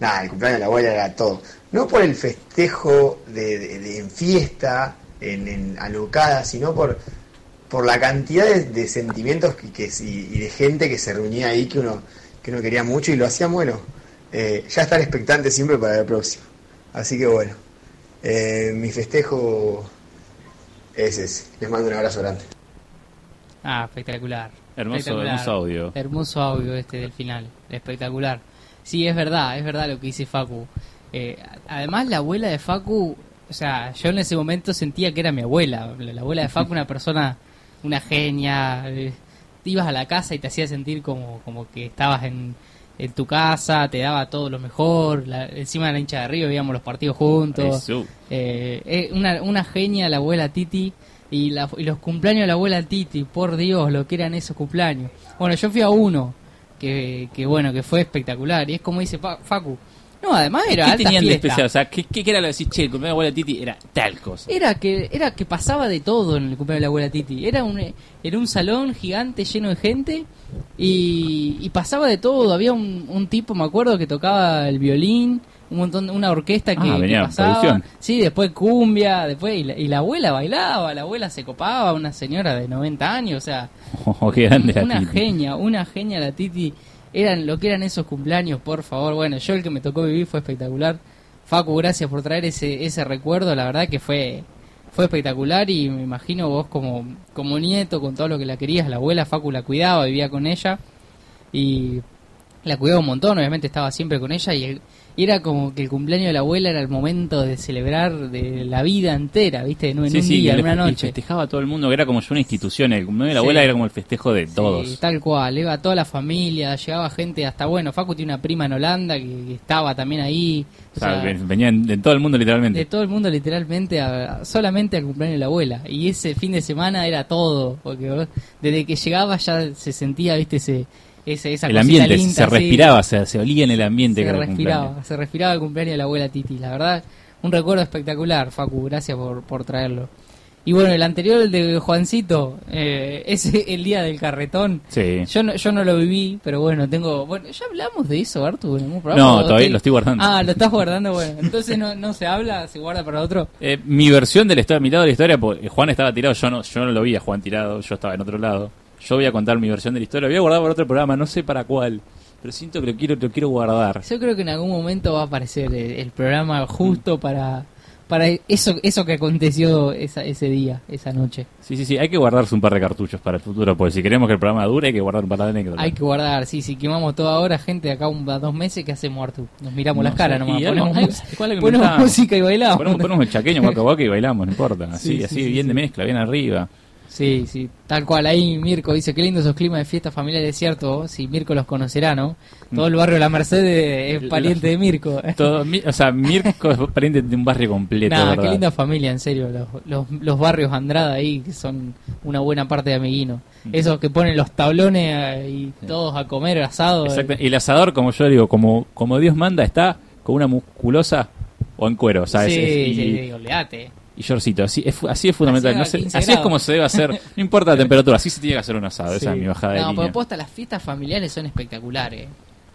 nada, el cumpleaños de la abuela era todo. No por el festejo de, de- de- en fiesta, en, en alocada, sino por, por la cantidad de, de sentimientos que, que- y, y de gente que se reunía ahí que uno, que uno quería mucho y lo hacía bueno. Eh, ya estar expectante siempre para el próximo. Así que bueno, eh, mi festejo es ese. Les mando un abrazo grande. Ah, espectacular. Hermoso, Espectacular. hermoso audio. Hermoso audio este del final. Espectacular. Sí, es verdad, es verdad lo que dice Facu. Eh, además, la abuela de Facu, o sea, yo en ese momento sentía que era mi abuela. La, la abuela de Facu, una persona, una genia. eh, te ibas a la casa y te hacía sentir como, como que estabas en, en tu casa, te daba todo lo mejor. la- encima de la hincha de arriba veíamos los partidos juntos. Eh, eh, una, una genia la abuela Titi y, la- y los cumpleaños de la abuela Titi, por Dios, lo que eran esos cumpleaños. Bueno, yo fui a uno que, que bueno, que fue espectacular y es como dice Facu. No, además era ¿Qué alta tenían de especial? O sea, ¿qué, qué era lo de decir, che, el cumpleaños de la abuela Titi era tal cosa? Era que era que pasaba de todo en el cumpleaños de la abuela Titi. Era un era un salón gigante lleno de gente y, y pasaba de todo. Había un, un tipo, me acuerdo, que tocaba el violín, un montón, una orquesta que, Ah, que venía pasaba. producción. Sí, después cumbia, después y la, y la abuela bailaba, la abuela se copaba, una señora de 90 años, o sea, Oh, qué grande la una genia, una genia la Titi. Eran lo que eran esos cumpleaños, por favor. Bueno, yo el que me tocó vivir fue espectacular. Facu, gracias por traer ese, ese recuerdo. La verdad que fue fue espectacular y me imagino vos como, como nieto, con todo lo que la querías. La abuela Facu la cuidaba, vivía con ella y la cuidaba un montón. Obviamente estaba siempre con ella y, el- y era como que el cumpleaños de la abuela era el momento de celebrar de la vida entera, ¿viste? En, un- en Sí, un sí, día, en una y noche. festejaba a todo el mundo, que era como una institución. El cumpleaños de la Sí. abuela era como el festejo de todos. tal cual, iba toda la familia, llegaba gente hasta, bueno, Facu tiene una prima en Holanda que, que estaba también ahí. O O sea, sea, ven- venían de todo el mundo literalmente. de todo el mundo literalmente, a- solamente al cumpleaños de la abuela. Y ese fin de semana era todo, porque desde que llegaba ya se sentía, viste, ese, ese esa el ambiente, linda, se sí. respiraba, se, se olía en el ambiente se que era el respiraba, cumpleaños. se respiraba el cumpleaños de la abuela Titi. La verdad, un recuerdo espectacular, Facu, gracias por, por traerlo. Y bueno, el anterior, el de Juancito, eh, ese el día del carretón. Sí. Yo no, yo no lo viví, pero bueno, tengo... Bueno, ¿ya hablamos de eso, Artu, en algún programa? No, ¿O todavía te- lo estoy guardando. Ah, lo estás guardando, bueno. Entonces no, no se habla, se guarda para otro. Eh, mi versión de la historia, mi lado de la historia, porque Juan estaba tirado, yo no, yo no lo vi a Juan tirado, yo estaba en otro lado. Yo voy a contar mi versión de la historia, voy a guardar para otro programa, no sé para cuál, pero siento que lo quiero, lo quiero guardar. Yo creo que en algún momento va a aparecer el, el programa justo para para eso eso que aconteció esa, ese día, esa noche. Sí, sí, sí, hay que guardarse un par de cartuchos para el futuro, porque si queremos que el programa dure, hay que guardar un par de anécdotas. Hay que guardar, sí, si quemamos toda hora, gente, de acá un, a dos meses, ¿qué hacemos, Artu? Nos miramos No las caras nomás, ponemos, ¿cuál es que ponemos música y bailamos. Ponemos, ponemos el chaqueño, guaca guaca y bailamos, no importa. Así, Sí, así sí, bien sí, de sí. mezcla, bien arriba. Sí, sí, tal cual. Ahí Mirko dice, qué lindo esos climas de fiesta familiar, es cierto. Si Mirko los conocerá, ¿no? Todo el barrio de La Merced es pariente de Mirko. Todo, o sea, Mirko es pariente de un barrio completo, Nah, qué linda familia, en serio. Los, los, los barrios Andrada ahí, que son una buena parte de Amiguino. Esos que ponen los tablones eh, y todos a comer asado. eh. Exacto. Y el asador, como yo digo, como, como Dios manda, está con una musculosa o en cuero, ¿sabes? Sí, y, sí, olvídate. Y shortcito. Así es, así es fundamental. Así No a sé- 15 así es como se debe hacer. No importa la temperatura, así se tiene que hacer un asado. Esa es mi bajada de No, posta, las fiestas familiares son espectaculares.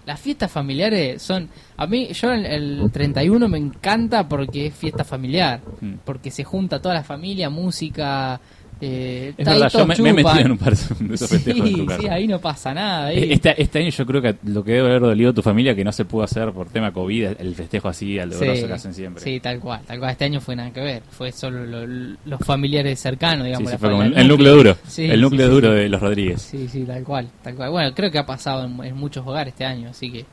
Las fiestas familiares son... A mí, yo el, el 31 me encanta porque es fiesta familiar. Mm. Porque se junta toda la familia, música... Eh, Es verdad, yo me, me he metido en un par de esos festejos Sí, sí, ahí no pasa nada. ahí. Este, este año yo creo que lo que debe haber dolido a tu familia que no se pudo hacer por tema COVID, el festejo así al grosso Sí, que hacen siempre. Sí, tal cual, tal cual. Este año fue nada que ver. Fue solo lo- los familiares cercanos, digamos. sí, la fue como el, el núcleo duro, el núcleo duro de los Rodríguez. Sí, sí, tal cual, tal cual. Bueno, creo que ha pasado en, en muchos hogares este año, así que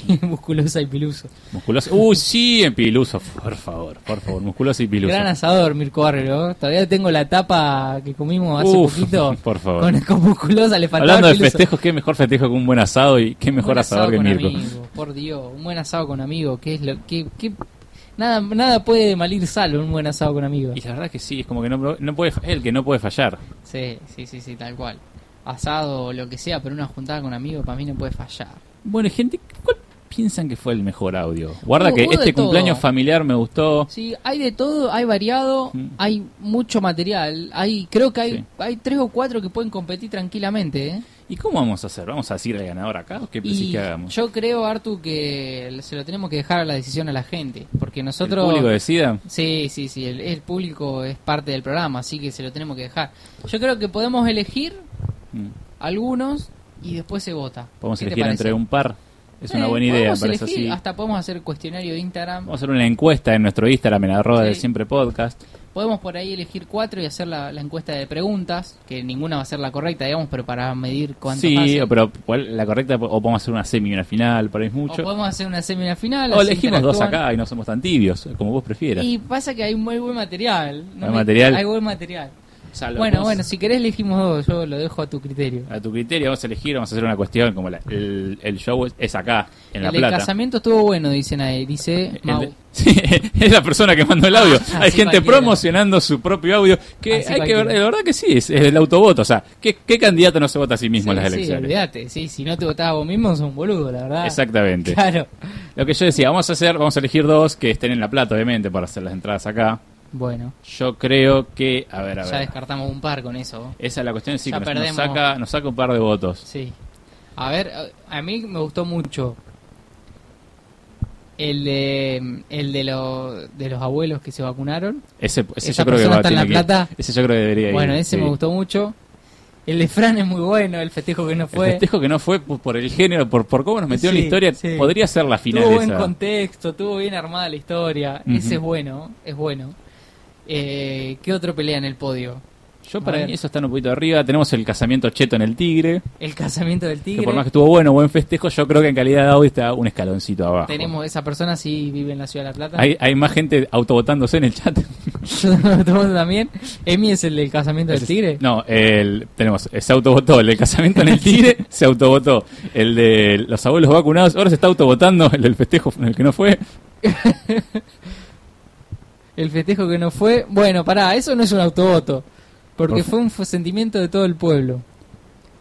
musculosa y piluso. Musculoso. Uy, sí, en Piluso, por favor, por favor, musculoso y Piluso. Gran asador, Mirko Barrio. Todavía tengo la tapa que comimos hace Uf, poquito. por favor. Con, con musculosa le faltaba Hablando de piluso. festejos, qué mejor festejo que un buen asado y qué mejor asador que con Mirko. amigo, por Dios, un buen asado con amigo, que es lo que, que nada nada puede malir salvo un buen asado con amigos. Y la verdad que sí, es como que no, no puede, el que no puede fallar. Sí, sí, sí, sí, tal cual. Asado o lo que sea, pero una juntada con amigos para mí no puede fallar. Bueno, gente, ¿cuál piensan que fue el mejor audio? Guarda Hubo- que hubo este todo. cumpleaños familiar me gustó. Sí, hay de todo, hay variado, Mm. hay mucho material. Hay, creo que hay, Sí. hay tres o cuatro que pueden competir tranquilamente. ¿eh? ¿Y cómo vamos a hacer? ¿Vamos a decir al ganador acá o qué Y que hagamos? yo creo, Artu, que se lo tenemos que dejar a la decisión a la gente, porque nosotros... ¿El público decida? Sí, sí, sí, el, el público es parte del programa, así que se lo tenemos que dejar. Yo creo que podemos elegir Mm. algunos y después se vota. Podemos ¿Qué te elegir entre un par. Es una Eh, buena idea, parece elegir, así. Hasta podemos hacer cuestionario de Instagram. Vamos a hacer una encuesta en nuestro Instagram, en arroba Sí. del siempre podcast. Podemos por ahí elegir cuatro y hacer la, la encuesta de preguntas, que ninguna va a ser la correcta, digamos, pero para medir cuánto Sí, hacen. pero ¿cuál- la correcta, o podemos hacer una semi una final, por ahí es O mucho. podemos hacer una semifinal final. O elegimos dos acá y no somos tan tibios, como vos prefieras. Y pasa que hay muy buen material. No ¿Hay material? Hay buen material. O sea, lo Bueno, bueno, si querés elegimos dos, yo lo dejo a tu criterio. A tu criterio vamos a elegir, vamos a hacer una cuestión como la- el, el show es, es acá, en La el Plata. casamiento estuvo bueno, dicen ahí, dice El Mau. de- Sí, es la persona que mandó el audio. Ah, Hay así gente cualquiera. promocionando su propio audio. Que Así hay que ver, la verdad que sí, es, es el autovoto. O sea, ¿qué, qué candidato no se vota a sí mismo en las Sí, elecciones? olvídate, sí, si no te votabas vos mismo, sos un boludo, la verdad. Exactamente. Claro. Lo que yo decía, vamos a hacer, vamos a elegir dos que estén en La Plata, obviamente, para hacer las entradas acá. Bueno, Yo creo que, a ver, a ya ver. descartamos un par con eso. Esa es la cuestión, sí, Ya que nos, saca, nos saca un par de votos. Sí. A ver, a mí me gustó mucho el de, el de, los de los abuelos que se vacunaron. Ese, ese yo creo que va, está en La que. Plata. Ese yo creo que debería ir. Bueno, ese sí. me gustó mucho. El de Fran es muy bueno, el festejo que no El fue. festejo que no fue por, el género, por, por cómo nos metió en la historia, sí. podría ser la final tuvo buen esa. contexto, tuvo bien armada la historia. Ese es bueno, es bueno. Eh, ¿Qué otro pelea en el podio? Yo para mí eso está un poquito arriba. Tenemos el casamiento cheto en el Tigre. El casamiento del Que tigre. por más que estuvo bueno, buen festejo, yo creo que en calidad de audio está un escaloncito abajo. Tenemos esa persona sí vive en la ciudad de La Plata. Hay, hay más gente autobotándose en el chat. Yo también. Emi es el del casamiento del tigre. No, el, tenemos, eh, se autobotó el del casamiento en el Tigre, se autobotó el de los abuelos vacunados, ahora se está autobotando el del festejo en el que no fue. El festejo que no fue. Bueno, pará, eso no es un autovoto. Porque Por fue un sentimiento de todo el pueblo.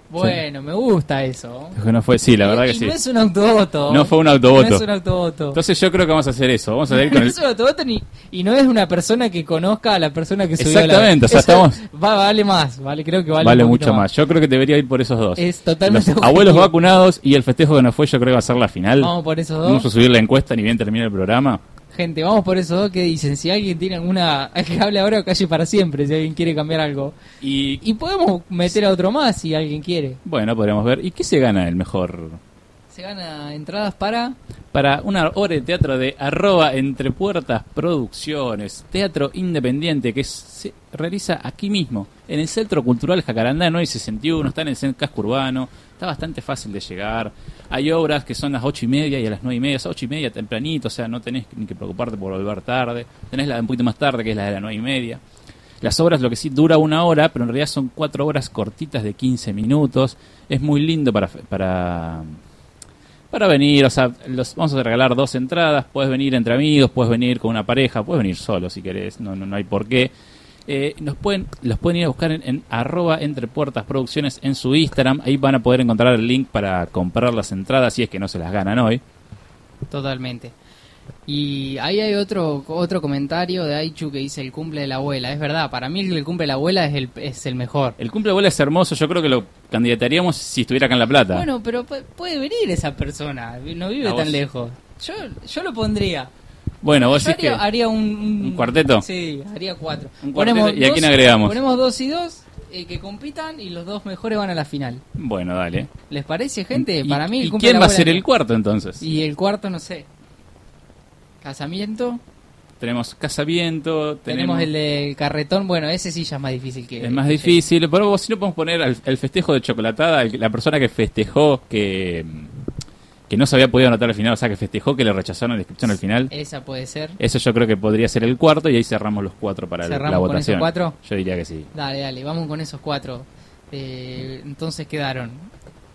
Bueno, me gusta eso. No fue, sí, la verdad Y- que y sí. No es un autovoto. No fue un autovoto. No es un autovoto. Entonces yo creo que vamos a hacer eso. Vamos a con no el, es un autovoto ni, y no es una persona que conozca a la persona que subió la- Exactamente, o sea, Eso estamos- va- vale más, vale, creo que vale, vale mucho más. Yo creo que debería ir por esos dos. Es totalmente Los abuelos vacunados y el festejo que no fue, yo creo que va a ser la final. Vamos por esos dos. Vamos a subir la encuesta ni bien termine el programa. Gente, vamos por esos dos que dicen. Si alguien tiene alguna. Que hable ahora o calle para siempre, si alguien quiere cambiar algo. Y, Y podemos meter a otro más si alguien quiere. bueno, podríamos ver. ¿Y qué se gana el mejor? Se gana entradas para. Para una obra de teatro de arroba entre puertas producciones, teatro independiente que se realiza aquí mismo, en el Centro Cultural Jacarandá 961, está en el centro casco urbano, está bastante fácil de llegar. Hay obras que son las ocho y media y a las nueve y media, a ocho y media tempranito, o sea, no tenés ni que preocuparte por volver tarde. Tenés la de un poquito más tarde, que es la de las nueve y media. Las obras lo que sí dura una hora, pero en realidad son cuatro horas cortitas de 15 minutos. Es muy lindo para, para, para venir, o sea, los, vamos a regalar dos entradas, puedes venir entre amigos, puedes venir con una pareja, puedes venir solo si querés, no, no, no hay por qué. Eh, nos pueden, los pueden ir a buscar en, en arroba entre puertas producciones en su Instagram, ahí van a poder encontrar el link para comprar las entradas si es que no se las ganan hoy. Totalmente. Y ahí hay otro otro comentario de Aichu que dice el cumple de la abuela. Es verdad, para mí el cumple de la abuela es el, es el mejor. El cumple de abuela es hermoso, yo creo que lo candidataríamos si estuviera acá en La Plata. Bueno, pero pu- puede venir esa persona, no vive ¿A tan lejos. Yo, yo lo pondría. Bueno, vos decís que... haría, un, un- ¿Un cuarteto? Sí, haría cuatro. Un cuarteto, ¿y a quién agregamos? Ponemos dos y dos eh, que compitan y los dos mejores van a la final. Bueno, dale. ¿Les parece, gente? ¿Y- Para mí ¿Y quién va a ser el cuarto entonces? Y el cuarto, no sé. Casamiento. Tenemos Casaviento, Tenemos, tenemos... el de carretón. Bueno, ese sí ya es más difícil que. Es más que- difícil, pero vos si no podemos poner al- el festejo de chocolatada, el- la persona que festejó que, que no se había podido anotar al final, o sea, que festejó que le rechazaron la inscripción al final. Esa puede ser. Eso yo creo que podría ser el cuarto y ahí cerramos los cuatro para el- ¿Cerramos la con votación. esos cuatro? Yo diría que sí. Dale, dale, vamos con esos cuatro. Eh, entonces quedaron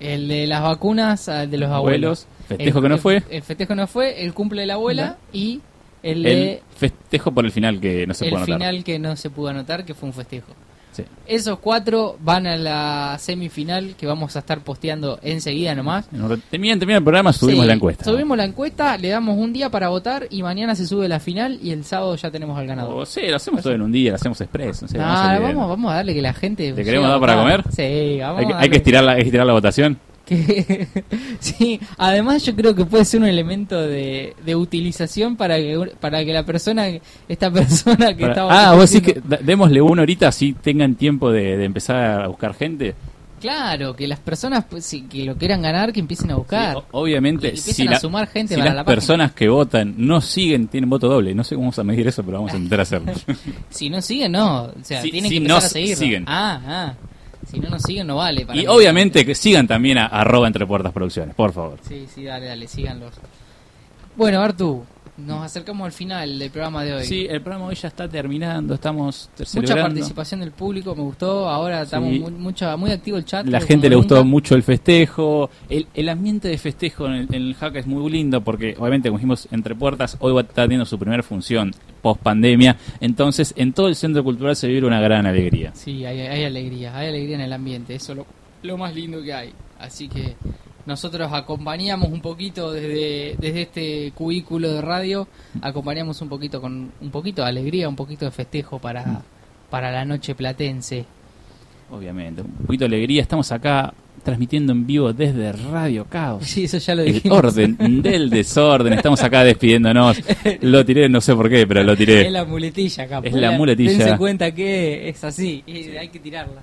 el de las vacunas, ah, el de los abuelos. Festejo El- que no fue. El festejo no fue, el cumple de la abuela y el de El festejo por el final que no se el puede anotar. final que no se pudo anotar, que fue un festejo. Sí. Esos cuatro van a la semifinal que vamos a estar posteando enseguida nomás. Rato- Termina, el programa, subimos Sí, la encuesta. Subimos la encuesta, le damos un día para votar y mañana se sube la final y el sábado ya tenemos al ganador. O, sí, lo hacemos todo en un día, lo hacemos express. Vamos, a vamos, vamos, a darle que la gente. ¿Le queremos dar para comer? Sí, vamos hay, que, a hay que darle- estirar la, hay que estirar la votación. Que- sí, además yo creo que puede ser un elemento de, de utilización para que para que la persona, esta persona que Para- estaba ah, vos decís que démosle uno ahorita así tengan tiempo de, de empezar a buscar gente. claro, que las personas pues, sí, que lo quieran ganar que empiecen a buscar. Sí, obviamente, si, a la- sumar gente si para las la personas que votan no siguen, tienen voto doble. No sé cómo vamos a medir eso, pero vamos a intentar hacerlo. Si no siguen, no, o sea, Si- tienen si que no empezar a seguir. siguen. Ah, ah. Si no nos siguen no vale para y mí. obviamente que sigan también a arroba entre puertas producciones, por favor. Sí, sí, dale, dale, síganlos. Bueno, Artu, nos acercamos al final del programa de hoy. Sí, el programa hoy ya está terminando, estamos Mucha celebrando. participación del público, me gustó. Ahora estamos Sí. muy, mucha- muy activo el chat. La gente le gustó nunca. mucho el festejo. El, el ambiente de festejo en el, en el hack es muy lindo porque, obviamente, como dijimos, Entre Puertas hoy va a estar teniendo su primera función post pandemia. Entonces, en todo el centro cultural se vive una gran alegría. Sí, hay, hay alegría, hay alegría en el ambiente. Eso es lo, lo más lindo que hay. Así que nosotros acompañamos un poquito desde, desde este cubículo de radio, acompañamos un poquito con un poquito de alegría, un poquito de festejo para, para la noche platense. Obviamente, un poquito de alegría. Estamos acá transmitiendo en vivo desde Radio Caos. Sí, eso ya lo El dijimos. orden del desorden. Estamos acá despidiéndonos. Lo tiré, no sé por qué, pero lo tiré. Es la muletilla acá. Es la muletilla. Dense cuenta que es así y hay que tirarla.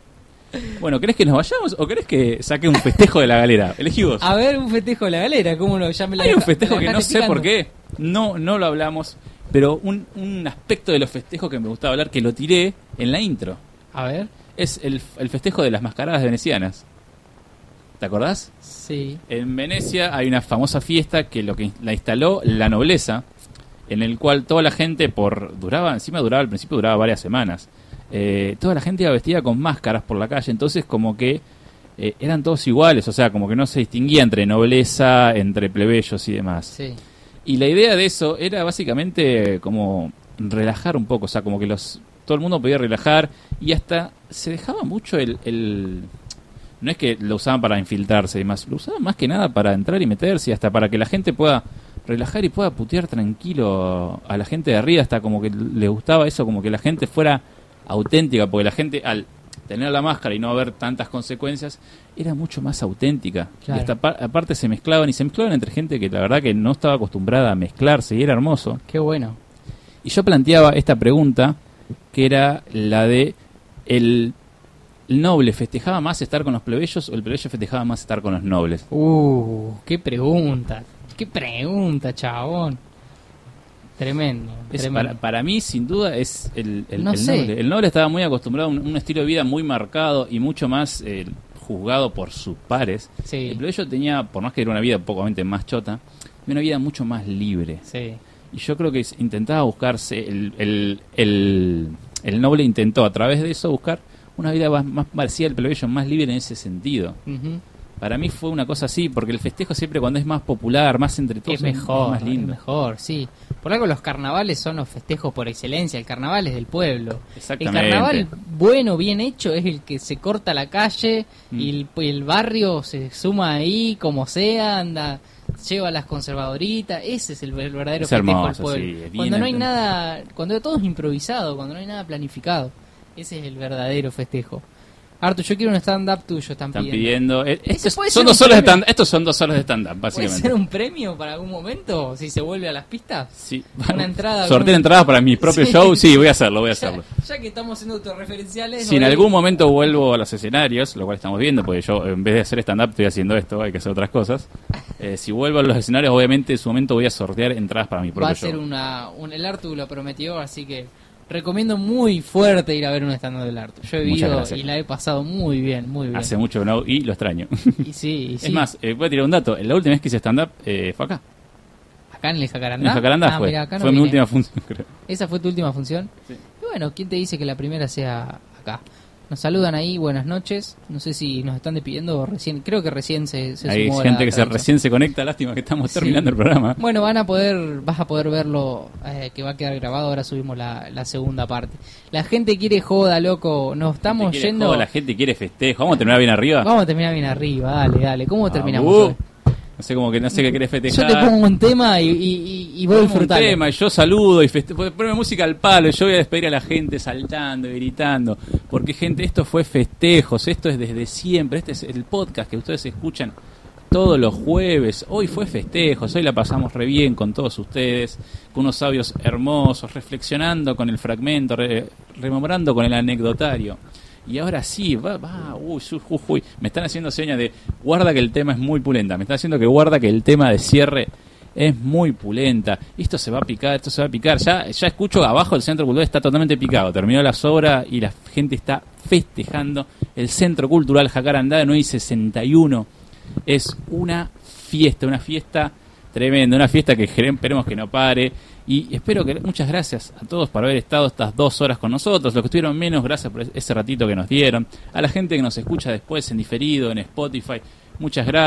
Bueno, ¿querés que nos vayamos o querés que saque un festejo de la galera? Elegí vos. A ver, un festejo de la galera, ¿cómo me la Hay un festejo que no sé por qué, no, no lo hablamos, pero un, un aspecto de los festejos que me gustaba hablar, que lo tiré en la intro, A ver, es el, el festejo de las mascaradas venecianas. ¿Te acordás? sí. En Venecia hay una famosa fiesta que lo que la instaló la nobleza, en el cual toda la gente por duraba encima duraba al principio duraba varias semanas. Eh, toda la gente iba vestida con máscaras por la calle, entonces como que eh, eran todos iguales, o sea, como que no se distinguía entre nobleza, entre plebeyos y demás. Sí. Y la idea de eso era básicamente como relajar un poco, o sea, como que los todo el mundo podía relajar y hasta se dejaba mucho el, el- no es que lo usaban para infiltrarse y demás, lo usaban más que nada para entrar y meterse y hasta para que la gente pueda relajar y pueda putear tranquilo a la gente de arriba, hasta como que le gustaba eso, como que la gente fuera auténtica, porque la gente al tener la máscara y no haber tantas consecuencias, era mucho más auténtica. Claro. Y hasta pa- aparte se mezclaban y se mezclaban entre gente que la verdad que no estaba acostumbrada a mezclarse y era hermoso. Qué bueno. Y yo planteaba esta pregunta, que era la de el, el noble festejaba más estar con los plebeyos o el plebeyo festejaba más estar con los nobles. Uh, qué pregunta. Qué pregunta, chabón. Tremendo. Es tremendo. para, para mí, sin duda, es el, el- No el sé. noble. El noble estaba muy acostumbrado a un, un estilo de vida muy marcado y mucho más eh, juzgado por sus pares. Sí. El plebeyo tenía, por más que era una vida pocamente más chota, una vida mucho más libre. Sí. Y yo creo que intentaba buscarse, el, el, el, el noble intentó a través de eso buscar una vida más, más parecida al plebeyo, más libre en ese sentido. Para mí fue una cosa así, porque el festejo siempre cuando es más popular, más entre todos, Es mejor, más es lindo. mejor, sí. Por algo los carnavales son los festejos por excelencia, el carnaval es del pueblo. El Exactamente. carnaval bueno, bien hecho, es el que se corta la calle Mm. y el, el barrio se suma ahí como sea, anda, lleva las conservadoritas, ese es el, el verdadero Es festejo hermoso, del pueblo. sí, es cuando no hay nada, cuando todo es improvisado, cuando no hay nada planificado, ese es el verdadero festejo. Artur, yo quiero un stand-up tuyo, están, Están pidiendo. pidiendo. eh, estos son dos horas de stand Estos son dos horas de stand-up, ¿Puede básicamente. ser un premio para algún momento si se vuelve a las pistas? Sí. Una entrada. Sortear algún- entradas para mi propio Sí. show. Sí, voy a hacerlo, voy a hacerlo. ya que estamos siendo autorreferenciales. Si en algún momento vuelvo a los escenarios, lo cual estamos viendo, porque yo en vez de hacer stand-up estoy haciendo esto, hay que hacer otras cosas. Eh, si vuelvo a los escenarios, obviamente en su momento voy a sortear entradas para mi va propio a ser show. una. Un, el Artu lo prometió, así que recomiendo muy fuerte ir a ver un stand del Artu. Yo he Muchas ido gracias. y la he pasado muy bien, muy bien. Hace mucho que no y lo extraño. Y sí, y sí. Es más, eh, voy a tirar un dato. La última vez que hice stand-up eh, fue acá. acá en el En Jacarandá. Jacarandá Ah, fue. mira, acá no fue mi última función, creo. Esa fue tu última función. Sí. Y bueno, ¿quién te dice que la primera sea acá? Nos saludan ahí, buenas noches. No sé si nos están despidiendo o recién. Creo que recién se, se Hay sumó gente la que se, recién se conecta. Lástima que estamos Sí. terminando el programa. Bueno, van a poder, vas a poder verlo, eh, que va a quedar grabado. Ahora subimos la, la segunda parte. La gente quiere joda, loco. Nos estamos La yendo. joda, la gente quiere festejo. Vamos a terminar bien arriba. Vamos a terminar bien arriba, dale, dale. ¿Cómo terminamos? Ah, uh. hoy? No sé cómo que no sé qué querés Yo festejar. te pongo un tema y, y, y, vos un tema y yo saludo y poneme música al palo. Y yo voy a despedir a la gente saltando y gritando. Porque gente esto fue festejos. Esto es desde siempre. Este es el podcast que ustedes escuchan todos los jueves. Hoy fue festejos. Hoy la pasamos re bien con todos ustedes. Con unos sabios hermosos reflexionando con el fragmento re- rememorando con el anecdotario y ahora sí, va, va, uy, uy, uy. me están haciendo señas de guarda que el tema es muy pulenta, me están haciendo que guarda que el tema de cierre es muy pulenta. Esto se va a picar, esto se va a picar. Ya, ya escucho abajo el centro cultural está totalmente picado. Terminó la obras y la gente está festejando. El centro cultural Jacarandá de 9 y 61 es una fiesta, una fiesta tremenda, una fiesta que esperemos que no pare. Y espero que muchas gracias a todos por haber estado estas dos horas con nosotros. Los que estuvieron menos, gracias por ese ratito que nos dieron. A la gente que nos escucha después en diferido, en Spotify, muchas gracias.